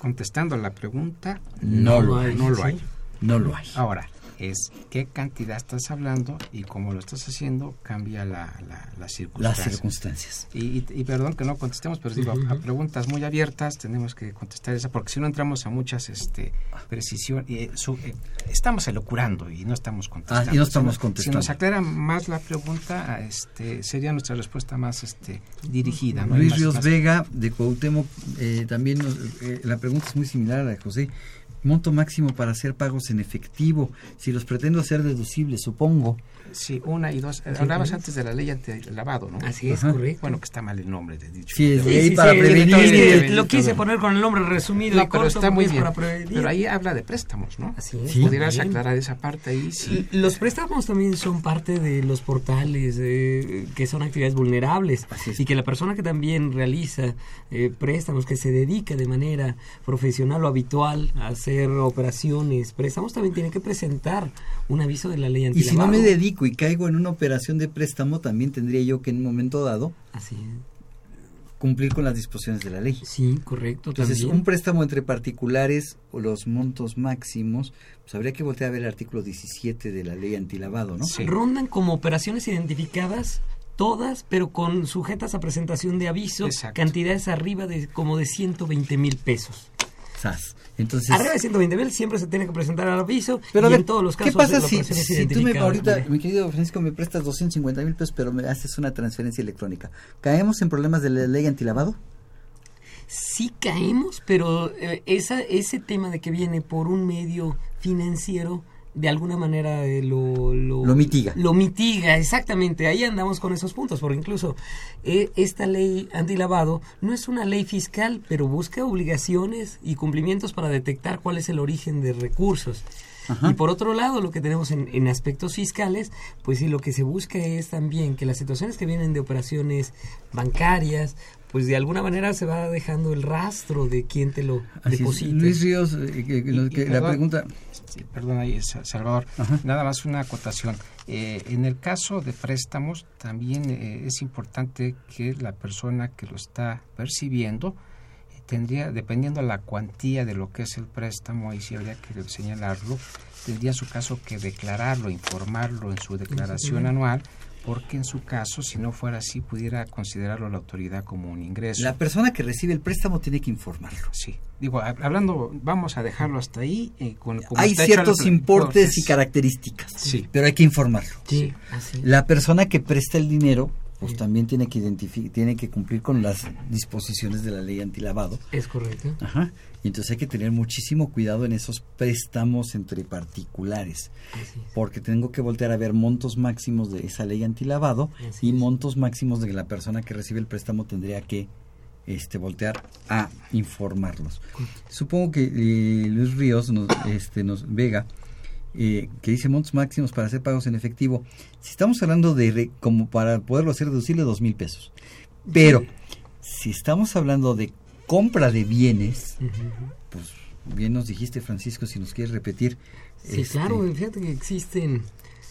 contestando la pregunta, No lo hay. No lo sí. hay. No lo hay. Ahora, es qué cantidad estás hablando y cómo lo estás haciendo cambia la, la, la Las circunstancia. circunstancias. Y, y- y perdón que no contestemos, pero digo, a, a preguntas muy abiertas tenemos que contestar esa, porque si no entramos a muchas este, precisiones, eh, su- eh, estamos elocurando y no estamos contestando. Ah, y no estamos Si contestando. nos aclara más la pregunta, este, sería nuestra respuesta más este, dirigida. ¿no? Luis Más- Ríos más- Vega de Cuauhtémoc eh, también nos- eh, la pregunta es muy similar a la de José. Monto máximo para hacer pagos en efectivo, si los pretendo hacer deducibles, supongo. Sí, una y dos. Hablabas antes de la ley lavado, ¿no? Así es, correcto. Bueno, que está mal el nombre de dicho. Sí, es Sí, ley sí, para sí, prevenir. sí, Lo quise poner con el nombre resumido No, y pero corto está muy es bien. para prevenir. Pero ahí habla de préstamos, ¿no? Así es. Sí. ¿Pudieras aclarar esa parte ahí? Sí. Los préstamos también son parte de los portales eh, que son actividades vulnerables y que la persona que también realiza eh, préstamos, que se dedica de manera profesional o habitual a hacer operaciones, préstamos, también tiene que presentar un aviso de la ley Y antilavado. si no me dedico y caigo en una operación de préstamo, también tendría yo que en un momento dado Así cumplir con las disposiciones de la ley. Sí, correcto. Entonces, también. un préstamo entre particulares o los montos máximos, pues habría que voltear a ver el artículo 17 de la ley antilavado, ¿no? Rondan como operaciones identificadas todas, pero con sujetas a presentación de aviso, Exacto. cantidades arriba de como de 120 mil pesos. Sas. Entonces, Arriba de 120 mil siempre se tiene que presentar el aviso pero a y ver, en todos los casos ¿qué pasa si, si tú me ahorita, mi querido Francisco, me prestas 250 mil pesos, pero me haces una transferencia electrónica? ¿Caemos en problemas de la ley antilavado? Sí caemos, pero eh, esa, ese tema de que viene por un medio financiero, de alguna manera eh, lo, lo, Lo mitiga. Lo mitiga, exactamente. Ahí andamos con esos puntos, porque incluso eh, esta ley antilavado no es una ley fiscal, pero busca obligaciones y cumplimientos para detectar cuál es el origen de recursos. Y por otro lado, lo que tenemos en, en aspectos fiscales, pues sí, lo que se busca es también que las situaciones que vienen de operaciones bancarias, pues de alguna manera se va dejando el rastro de quién te lo Así es. deposita. Luis Ríos, eh, que- que lo- Y- que y la perdón, pregunta... sí, perdón ahí, Sa- Salvador. Nada más una acotación. Eh, en el caso de préstamos, también eh, es importante que la persona que lo está percibiendo eh, tendría, dependiendo la cuantía de lo que es el préstamo, ahí sí habría que señalarlo, tendría en su caso que declararlo, informarlo en su declaración anual, porque en su caso, si no fuera así, pudiera considerarlo la autoridad como un ingreso. La persona que recibe el préstamo tiene que informarlo. Sí, digo, hab- hablando, vamos a dejarlo hasta ahí. eh, con, como Hay ciertos importes entonces, y características, Sí. pero hay que informarlo. Sí, así. La persona que presta el dinero, pues también tiene que tiene que cumplir con las disposiciones de la ley antilavado. Es correcto. Ajá. Y entonces hay que tener muchísimo cuidado en esos préstamos entre particulares, porque tengo que voltear a ver montos máximos de esa ley antilavado y montos máximos de que la persona que recibe el préstamo tendría que este voltear a informarlos. Supongo que eh, Luis Ríos nos, este, nos Vega eh, que dice montos máximos para hacer pagos en efectivo. Si estamos hablando de re- como para poderlo hacer deducible dos mil pesos, pero si estamos hablando de compra de bienes, pues bien nos dijiste Francisco, si nos quieres repetir. Sí, este, claro, fíjate que existen...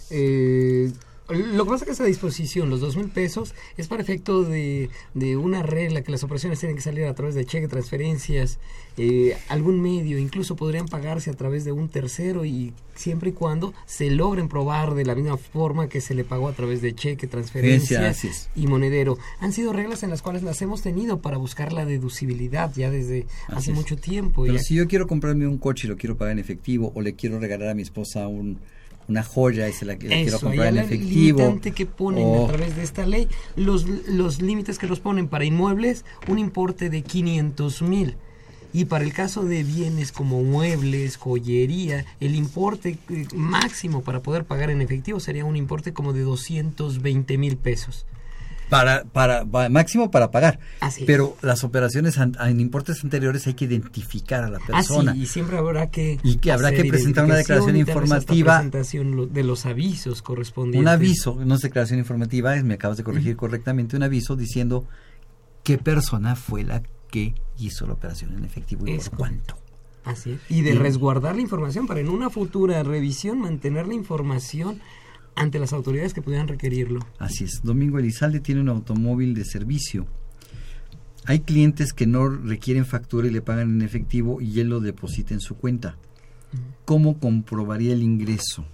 eh, lo que pasa es que esa disposición, los dos mil pesos, es para efecto de, de una regla que las operaciones tienen que salir a través de cheque, transferencias, eh, algún medio, incluso podrían pagarse a través de un tercero y siempre y cuando se logren probar de la misma forma que se le pagó a través de cheque, transferencia así es. y monedero. Han sido reglas en las cuales las hemos tenido para buscar la deducibilidad ya desde Así hace es. mucho tiempo. Pero ya- si yo quiero comprarme un coche y lo quiero pagar en efectivo, o le quiero regalar a mi esposa un, una joya y se la, la quiero comprar en efectivo. limitante que ponen o- a través de esta ley, los, los límites que los ponen para inmuebles, un importe de 500 mil. Y para el caso de bienes como muebles, joyería, el importe eh, máximo para poder pagar en efectivo sería un importe como de 220 mil pesos. Para, para, pa- máximo para pagar. Así es. Pero las operaciones an- en importes anteriores hay que identificar a la persona. Y siempre habrá que Y que habrá que presentar una declaración informativa. presentación de los avisos correspondientes. Un aviso, no es declaración informativa, es, me acabas de corregir correctamente, un aviso diciendo qué persona fue la que hizo la operación en efectivo y Es por cuánto. Así es. Y de Y- resguardar la información para en una futura revisión mantener la información ante las autoridades que pudieran requerirlo. Así es. Domingo Elizalde tiene un automóvil de servicio. Hay clientes que no requieren factura y le pagan en efectivo y él lo deposita en su cuenta. ¿Cómo comprobaría el ingreso?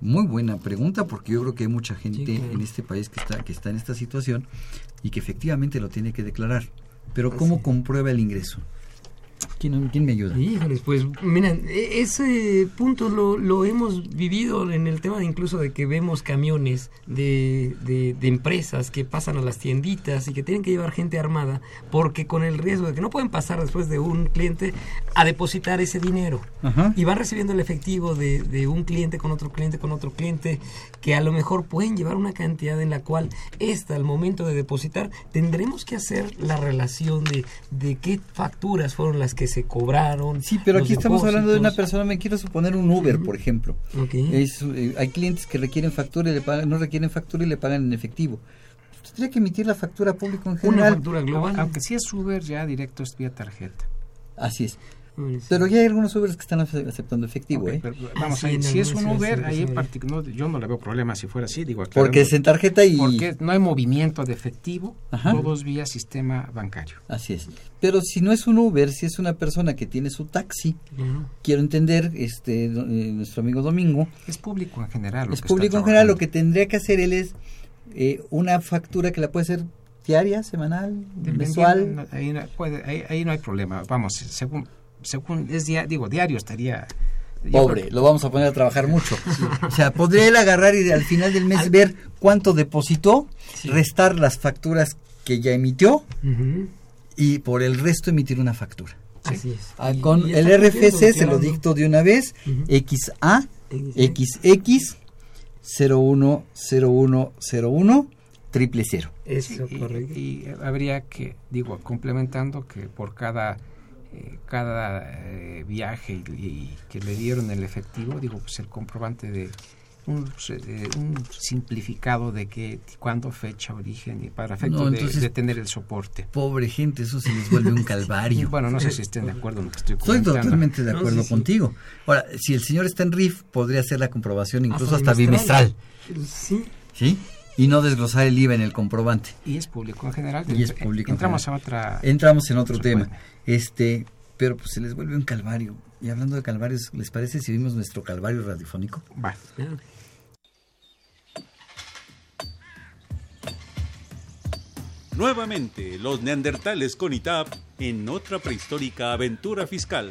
Muy buena pregunta porque yo creo que hay mucha gente Sí, claro. en este país que está que está en esta situación y que efectivamente lo tiene que declarar. Pero ¿cómo comprueba el ingreso? ¿Quién, quién me ayuda? Híjoles, pues miren, ese punto lo, lo hemos vivido en el tema de incluso de que vemos camiones de, de, de empresas que pasan a las tienditas y que tienen que llevar gente armada porque con el riesgo de que no pueden pasar después de un cliente a depositar ese dinero Ajá. y van recibiendo el efectivo de, de un cliente con otro cliente con otro cliente que a lo mejor pueden llevar una cantidad en la cual esta al momento de depositar tendremos que hacer la relación de, de qué facturas fueron las que se cobraron Sí, pero aquí estamos hablando de una persona, me quiero suponer un Uber, por ejemplo. Es, eh, hay clientes que requieren factura y le pagan, no requieren factura y le pagan en efectivo. Usted tendría que emitir la factura pública en general. Aunque si es Uber, ya directo es vía tarjeta. Así es. Pero ya hay algunos Ubers que están ace- aceptando efectivo, ¿eh? pero, vamos, ahí, si es un Uber, ahí no, yo no le veo problema si fuera así. Digo, Porque es en tarjeta y- Porque no hay movimiento de efectivo, Ajá. todos vía sistema bancario. Así es. Pero si no es un Uber, si es una persona que tiene su taxi, quiero entender, este, eh, nuestro amigo Domingo, Es público en general. lo es que está público en general, lo que tendría que hacer él es eh, una factura que la puede ser diaria, semanal, mensual. no, ahí, no, puede- ahí- ahí no hay problema. Vamos, según, según es dia- digo, diario estaría... Pobre, que- lo vamos a poner a trabajar mucho. [LAUGHS] O sea, podría él agarrar y al final del mes ver cuánto depositó, restar las facturas que ya emitió y por el resto emitir una factura. Así es. Ah, con el RFC se lo dicto de una vez, XA, XX, 010101, triple cero. Eso, y, correcto. y habría que, digo, complementando que por cada eh, cada eh, viaje y, y que le dieron el efectivo, digo, pues el comprobante de un, eh, un simplificado de qué, cuándo, fecha, origen y para efecto No, de- entonces- de, tener el soporte. Pobre gente, eso se les vuelve un [LAUGHS] calvario. Bueno, no sé si estén de acuerdo en lo que estoy Estoy comentando. totalmente de No, acuerdo sí, sí. contigo. Ahora, si el señor está en RIF, podría hacer la comprobación incluso Hasta hasta bimestral. Sí. ¿Sí? Y no desglosar el IVA en el comprobante. Y es público en general. Y es público. en Entramos general. a otra... Entramos en otro tema. Este, pero pues se les vuelve un calvario. Y hablando de calvarios, ¿les parece si vimos nuestro calvario radiofónico? Va. Nuevamente, los neandertales con ITAP en otra prehistórica aventura fiscal.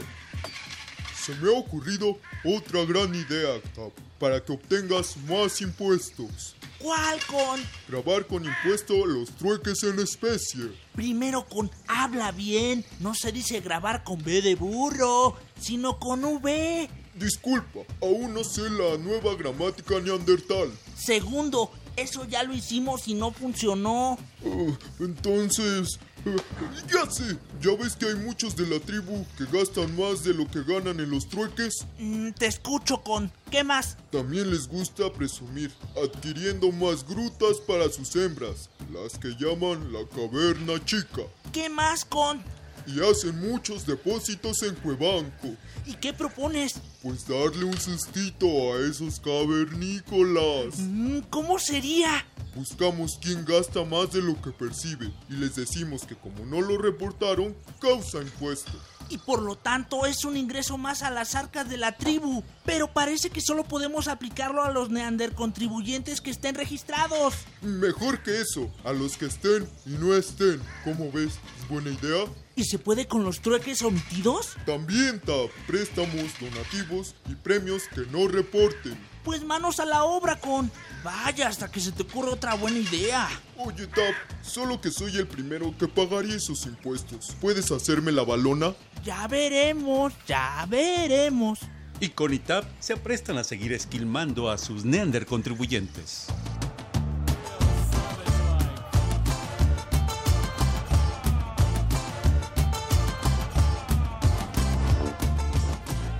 Se me ha ocurrido otra gran idea, Tab, para que obtengas más impuestos. ¿Cuál con? Grabar con impuesto los trueques en especie. Primero con habla bien. No se dice grabar con B de burro, sino con V. Disculpa, aún no sé la nueva gramática neandertal. Segundo, eso ya lo hicimos y no funcionó. Ah, entonces, [LAUGHS] ya sé, ya ves que hay muchos de la tribu que gastan más de lo que ganan en los trueques. Mm, te escucho con. ¿Qué más? También les gusta presumir, adquiriendo más grutas para sus hembras, las que llaman la caverna chica. ¿Qué más con? Y hacen muchos depósitos en Cuebanco. ¿Y qué propones? Pues darle un sustito a esos cavernícolas. Mm, ¿Cómo sería? Buscamos quién gasta más de lo que percibe y les decimos que como no lo reportaron, causa impuesto. Y por lo tanto es un ingreso más a las arcas de la tribu. Pero parece que solo podemos aplicarlo a los neandercontribuyentes que estén registrados. Mejor que eso, a los que estén y no estén. ¿Cómo ves? ¿Es buena idea? ¿Y se puede con los trueques omitidos? También, Tab, préstamos, donativos y premios que no reporten. Pues manos a la obra con... Vaya, hasta que se te ocurra otra buena idea. Oye, Tab, solo que soy el primero que pagaría esos impuestos. ¿Puedes hacerme la balona? Ya veremos, ya veremos. Y con ITAP se aprestan a seguir esquilmando a sus neander contribuyentes.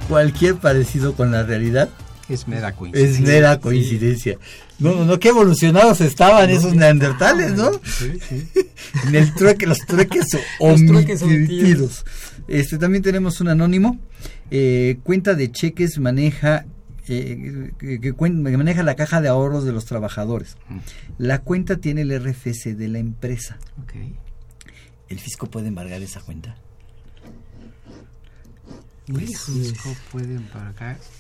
Cualquier parecido con la realidad Es mera coincidencia. es mera coincidencia. No, no, no, qué evolucionados estaban esos neandertales, ¿no? [LAUGHS] En el trueque, los trueques omitidos. Este, también tenemos un anónimo. eh, cuenta de cheques maneja eh, que, que cuen- que maneja la caja de ahorros de los trabajadores. La cuenta tiene el RFC de la empresa. ¿El fisco puede embargar esa cuenta? Pues, Cisco puede.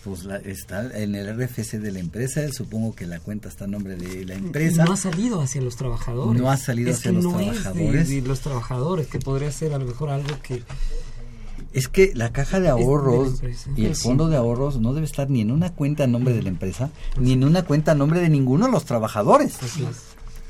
Pues la- está en el RFC de la empresa, supongo que la cuenta está a nombre de la empresa. No ha salido hacia los trabajadores. No ha salido Es hacia que los no es de- trabajadores. de los trabajadores, que podría ser a lo mejor algo que Es que la caja de ahorros de la y el Sí. fondo de ahorros no debe estar ni en una cuenta a nombre de la empresa, ni en una cuenta a nombre de ninguno de los trabajadores.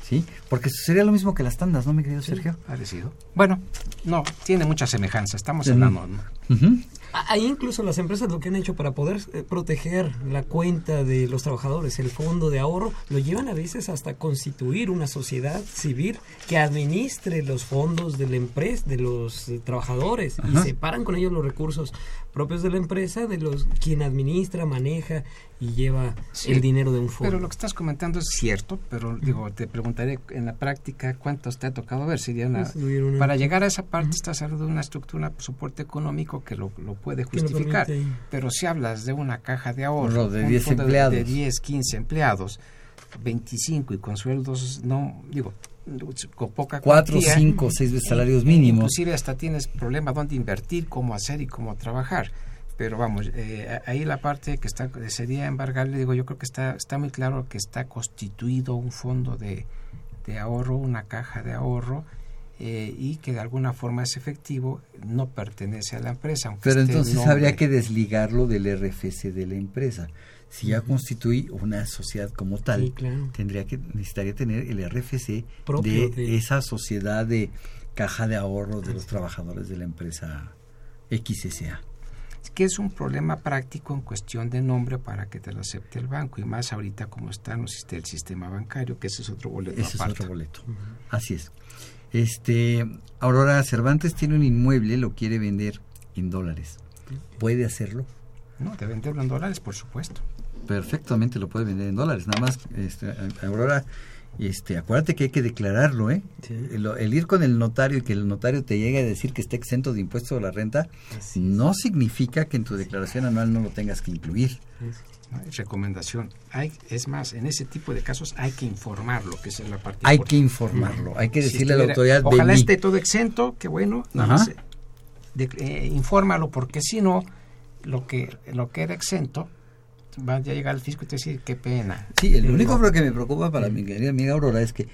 ¿Sí? Porque sería lo mismo que las tandas, ¿no, mi querido Sergio? Parecido. Bueno, no, tiene mucha semejanza. Estamos Ujú. hablando. ¿no? Ujú. Ahí incluso las empresas lo que han hecho para poder eh, proteger la cuenta de los trabajadores, el fondo de ahorro, lo llevan a veces hasta constituir una sociedad civil que administre los fondos de la empresa, de los eh, trabajadores, y separan con ellos los recursos propios de la empresa de los quien administra, maneja y lleva Sí, el dinero de un fondo. Pero lo que estás comentando es cierto, pero digo, te preguntaré en la práctica cuántos te ha tocado ver. Sería una- Pues, para llegar a esa parte estás hablando de una estructura, soporte económico que lo, lo puede lo justificar. Pero si hablas de una caja de ahorro, de un 10 fondo empleados. de 10, 15 empleados, 25 y con sueldos, no, digo, con poca Cuatro, cinco, seis veces eh, salarios mínimos. Inclusive hasta tienes problema dónde invertir, cómo hacer y cómo trabajar. Pero vamos, eh, ahí la parte que está sería embargarle, digo, yo creo que está, está muy claro que está constituido un fondo de, de ahorro, una caja de ahorro, eh, y que de alguna forma es efectivo, no pertenece a la empresa. Aunque Pero entonces nombre. habría que desligarlo del RFC de la empresa. Si ya constituye una sociedad como tal, Sí, claro. tendría que necesitaría tener el RFC Propio de, de- esa sociedad de caja de ahorros de los trabajadores de la empresa XSA. Es que es un problema práctico en cuestión de nombre para que te lo acepte el banco y más ahorita como está no existe el sistema bancario, que ese es otro boleto Ese es aparte. otro boleto. Así es. Este, Aurora Cervantes tiene un inmueble, lo quiere vender en dólares. ¿Puede hacerlo? No, de venderlo en dólares, por supuesto. Perfectamente lo puede vender en dólares. Nada más, este, Aurora, este, acuérdate que hay que declararlo, ¿eh? El, el ir con el notario y que el notario te llegue a decir que está exento de impuesto a la renta, no significa que en tu declaración anual no lo tengas que incluir. ¿no? Recomendación. Hay, es más, en ese tipo de casos hay que informarlo, que esa es la parte Hay importante. que informarlo, hay que Si decirle a la autoridad, Ojalá esté todo exento, que bueno, nada más, eh, de- eh, infórmalo, porque si no, lo que, lo que era exento va a llegar al fisco y te decir, qué pena. Sí, el Eh, único no. pro- que me preocupa para mi querida amiga Aurora es que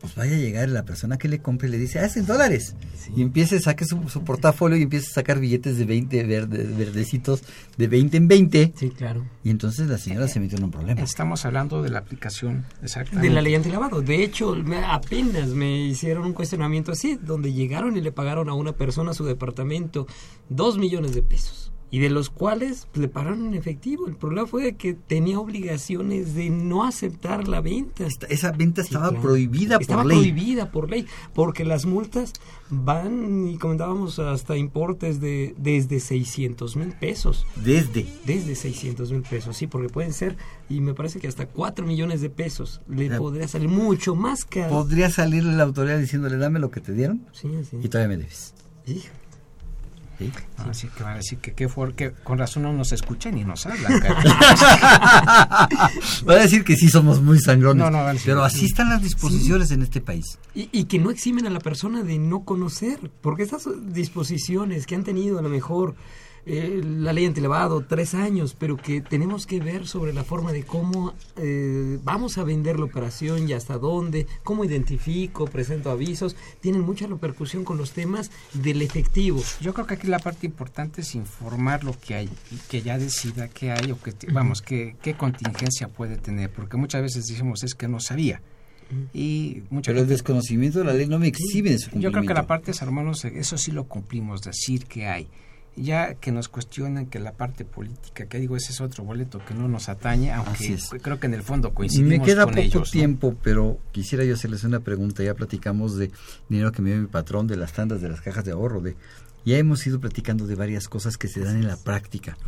pues vaya a llegar la persona que le compre y le dice, ah, es en dólares. Y empiece, saque su, su portafolio y empiece a sacar billetes de 20 verde- verdecitos, de 20 en 20. Sí, claro. Y entonces la señora se metió en un problema. Estamos hablando de la aplicación, exactamente. de la ley antilavado. De hecho, me- apenas me hicieron un cuestionamiento así, donde llegaron y le pagaron a una persona a su departamento dos millones de pesos. Y de los cuales le pagaron en efectivo. El problema fue que tenía obligaciones de no aceptar la venta. esa venta estaba claro. prohibida por Estaba ley. prohibida por ley. Porque las multas van, y comentábamos, hasta importes de desde 600 mil pesos. Desde. Desde 600 mil pesos, sí, porque pueden ser, y me parece que hasta 4 millones de pesos. Le podría salir mucho más caro. Podría salirle la autoridad diciéndole, dame lo que te dieron Sí, sí. y todavía me debes. Hijo. ¿Sí? Así que van a decir que, qué for- que con razón no nos escuchan ni nos hablan. [LAUGHS] Va a decir que sí somos muy sangrones. No, no, van a decir- pero así están las disposiciones en este país. Y, y que no eximen a la persona de no conocer, porque estas disposiciones que han tenido a lo mejor eh, la ley antilevado, tres años, pero que tenemos que ver sobre la forma de cómo eh, vamos a vender la operación y hasta dónde, cómo identifico, presento avisos, tienen mucha repercusión con los temas del efectivo. Yo creo que aquí la parte importante es informar lo que hay y que ya decida qué hay o que, vamos, qué, qué contingencia puede tener, porque muchas veces decimos es que no sabía. Y mucha Pero el desconocimiento de la ley no me exhibe de su Yo creo que la parte de hermanos, eso sí lo cumplimos, decir que hay. Ya que nos cuestionan que la parte política, que digo, ese es otro boleto que no nos atañe, Así aunque es. creo que en el fondo Y coincidimos me queda con poco ellos. ¿no? tiempo, pero quisiera yo hacerles una pregunta. Ya platicamos de dinero que me dio mi patrón, de las tandas, de las cajas de ahorro, de ya hemos ido platicando de varias cosas que se dan en la práctica.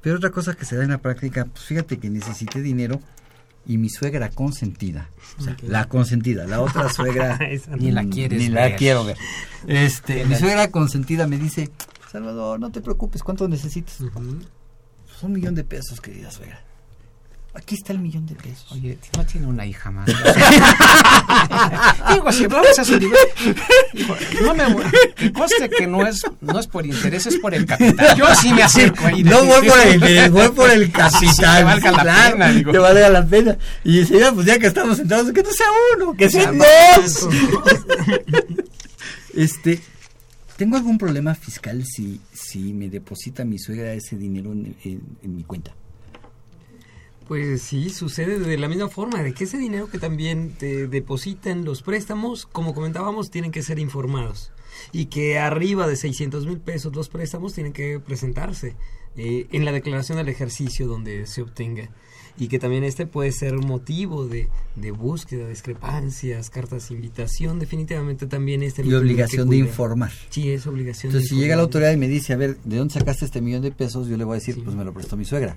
Pero otra cosa que se da en la práctica, pues fíjate que necesité dinero y mi suegra consentida, o sea, la consentida, la otra [LAUGHS] suegra Ni la quieres ni la ver. quiero ver. Este, mi suegra consentida me dice, Salvador, no te preocupes, ¿cuánto necesitas? Pues un millón de pesos, querida suegra. Aquí está el millón de pesos. Oye, no tiene una hija más. [LAUGHS] Digo, si vamos a su nivel, digo, no me voy- que conste que no es, no es por interés, es por el capital. Yo sí me acerco ahí. No voy por el interés, voy por el capital. sí, que valga la claro, pena, digo. Valga la pena. Y dice, ya, pues ya que estamos sentados, que no sea uno, que sean sea, dos. [LAUGHS] este, ¿Tengo algún problema fiscal si, si me deposita mi suegra ese dinero en, en mi cuenta? Pues sí, sucede de la misma forma, de que ese dinero que también te depositan los préstamos, como comentábamos, tienen que ser informados. Y que arriba de 600 mil pesos los préstamos tienen que presentarse eh, en la declaración del ejercicio donde se obtenga. Y que también este puede ser motivo de, de búsqueda, discrepancias, cartas de invitación, definitivamente también este... Y obligación de informar. Sí, es obligación Entonces, si llega la autoridad y me dice, a ver, ¿de dónde sacaste este millón de pesos? Yo le voy a decir, pues me lo prestó mi suegra.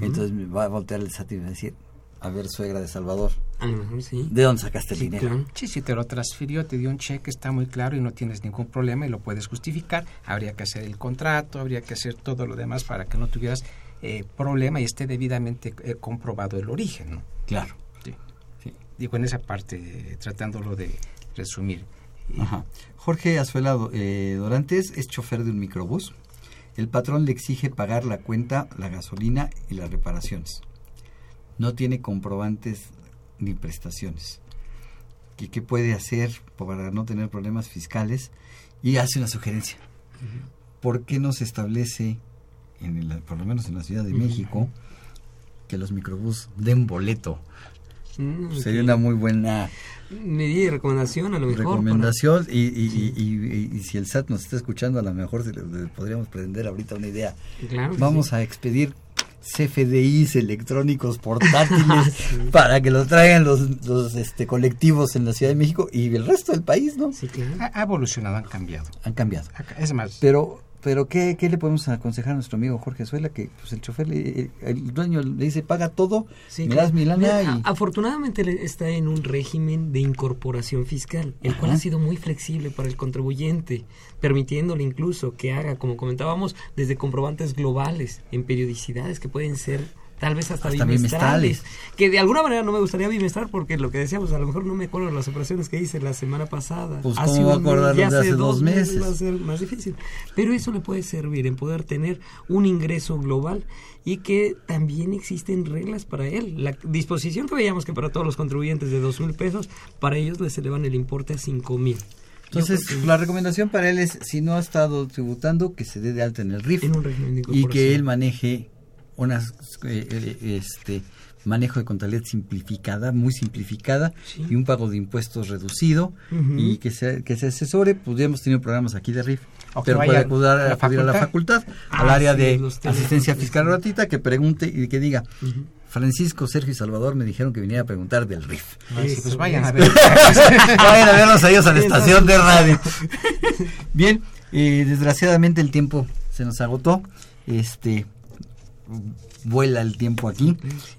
Entonces me va a voltear el SAT y me va a decir, a ver, suegra de Salvador. A lo mejor sí. ¿De dónde sacaste el dinero? Sí, si te lo transfirió, te dio un cheque, está muy claro y no tienes ningún problema y lo puedes justificar. Habría que hacer el contrato, habría que hacer todo lo demás para que no tuvieras eh, problema y esté debidamente eh, comprobado el origen, ¿no? Claro. Sí. Digo, en esa parte, eh, tratándolo de resumir. Ajá. Jorge Azuela Dorantes es chofer de un microbús el patrón le exige pagar la cuenta, la gasolina y las reparaciones. No tiene comprobantes ni prestaciones. ¿Qué, qué puede hacer para no tener problemas fiscales? Y hace una sugerencia. ¿Por qué no se establece, en el, por lo menos en la Ciudad de México, que los microbús den boleto? Mm, Sería una muy buena Medida y recomendación a lo mejor. recomendación para- y, y, y- y- y si el SAT nos está escuchando a lo mejor se le- le podríamos prender ahorita una idea Claro vamos sí. a expedir CFDIs electrónicos portátiles [LAUGHS] para que los traigan los, los este, colectivos en la Ciudad de México y el resto del país, ¿no? Sí, claro. Ha, ha evolucionado, han cambiado. Han cambiado. Es más, Pero, pero ¿qué, qué le podemos aconsejar a nuestro amigo Jorge Azuela? Que pues, el chofer, le- el dueño le dice, paga todo, Sí, me claro. das mi lana Mira, y... Afortunadamente está en un régimen de incorporación fiscal, el cual ha sido muy flexible para el contribuyente, permitiéndole incluso que haga, como comentábamos, desde comprobantes globales en periodicidades que pueden ser tal vez hasta, Hasta bimestrales, bimestrales. que de alguna manera no me gustaría bimestrar porque lo que decíamos, a lo mejor no me acuerdo de las operaciones que hice la semana pasada. Pues, Hace ¿cómo acordarnos de hace dos meses? Va a ser más difícil. Pero eso le puede servir en poder tener un ingreso global y que también existen reglas para él. La disposición que veíamos que para todos los contribuyentes de dos mil pesos, para ellos les elevan el importe a cinco mil. Entonces, la recomendación para él es, si no ha estado tributando, que se dé de alta en el RIF En un régimen de y que él maneje unas eh, eh, este manejo de contabilidad simplificada, muy simplificada y un pago de impuestos reducido y que se, que se asesore, pues ya hemos tenido programas aquí de RIF, O pero puede acudir a, a la acudir a la facultad, Ah, al área sí, de asistencia sí. fiscal gratuita, que pregunte y que diga. Francisco, Sergio y Salvador me dijeron que viniera a preguntar del RIF. Ay, sí, pues vayan a ver. [LAUGHS] Vayan a verlos a ellos a la estación de radio. Bien, eh, desgraciadamente el tiempo se nos agotó. Este vuela el tiempo aquí.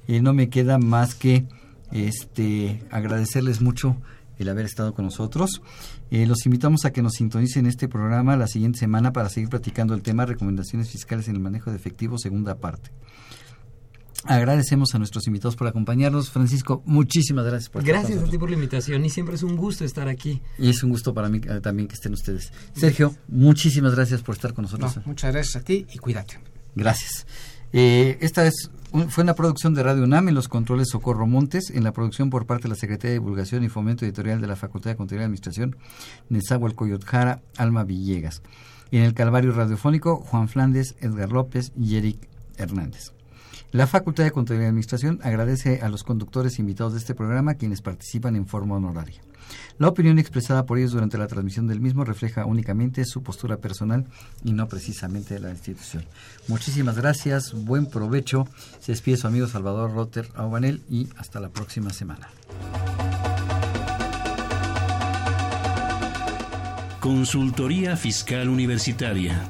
Eh, no me queda más que este agradecerles mucho el haber estado con nosotros. Eh, los invitamos a que nos sintonicen este programa la siguiente semana para seguir platicando el tema recomendaciones fiscales en el manejo de efectivo, segunda parte. Agradecemos a nuestros invitados por acompañarnos. Francisco, muchísimas gracias por Gracias a ti por la invitación y siempre es un gusto estar aquí. Y es un gusto para mí eh, también que estén ustedes. Sergio, muchísimas gracias por estar con nosotros. No, muchas gracias a ti y cuídate. Gracias. Eh, esta es un- fue una producción de Radio UNAM en los controles Socorro Montes, en la producción por parte de la Secretaría de Divulgación y Fomento Editorial de la Facultad de Contaduría y Administración, Nezahualcóyotl Jara, Alma Villegas. Y en el Calvario Radiofónico, Juan Flandes, Edgar López y Eric Hernández. La Facultad de Contaduría y Administración agradece a los conductores invitados de este programa quienes participan en forma honoraria. La opinión expresada por ellos durante la transmisión del mismo refleja únicamente su postura personal y no precisamente de la institución. Muchísimas gracias, buen provecho. Se despide su amigo Salvador Rotter Aubanel y hasta la próxima semana. Consultoría Fiscal Universitaria.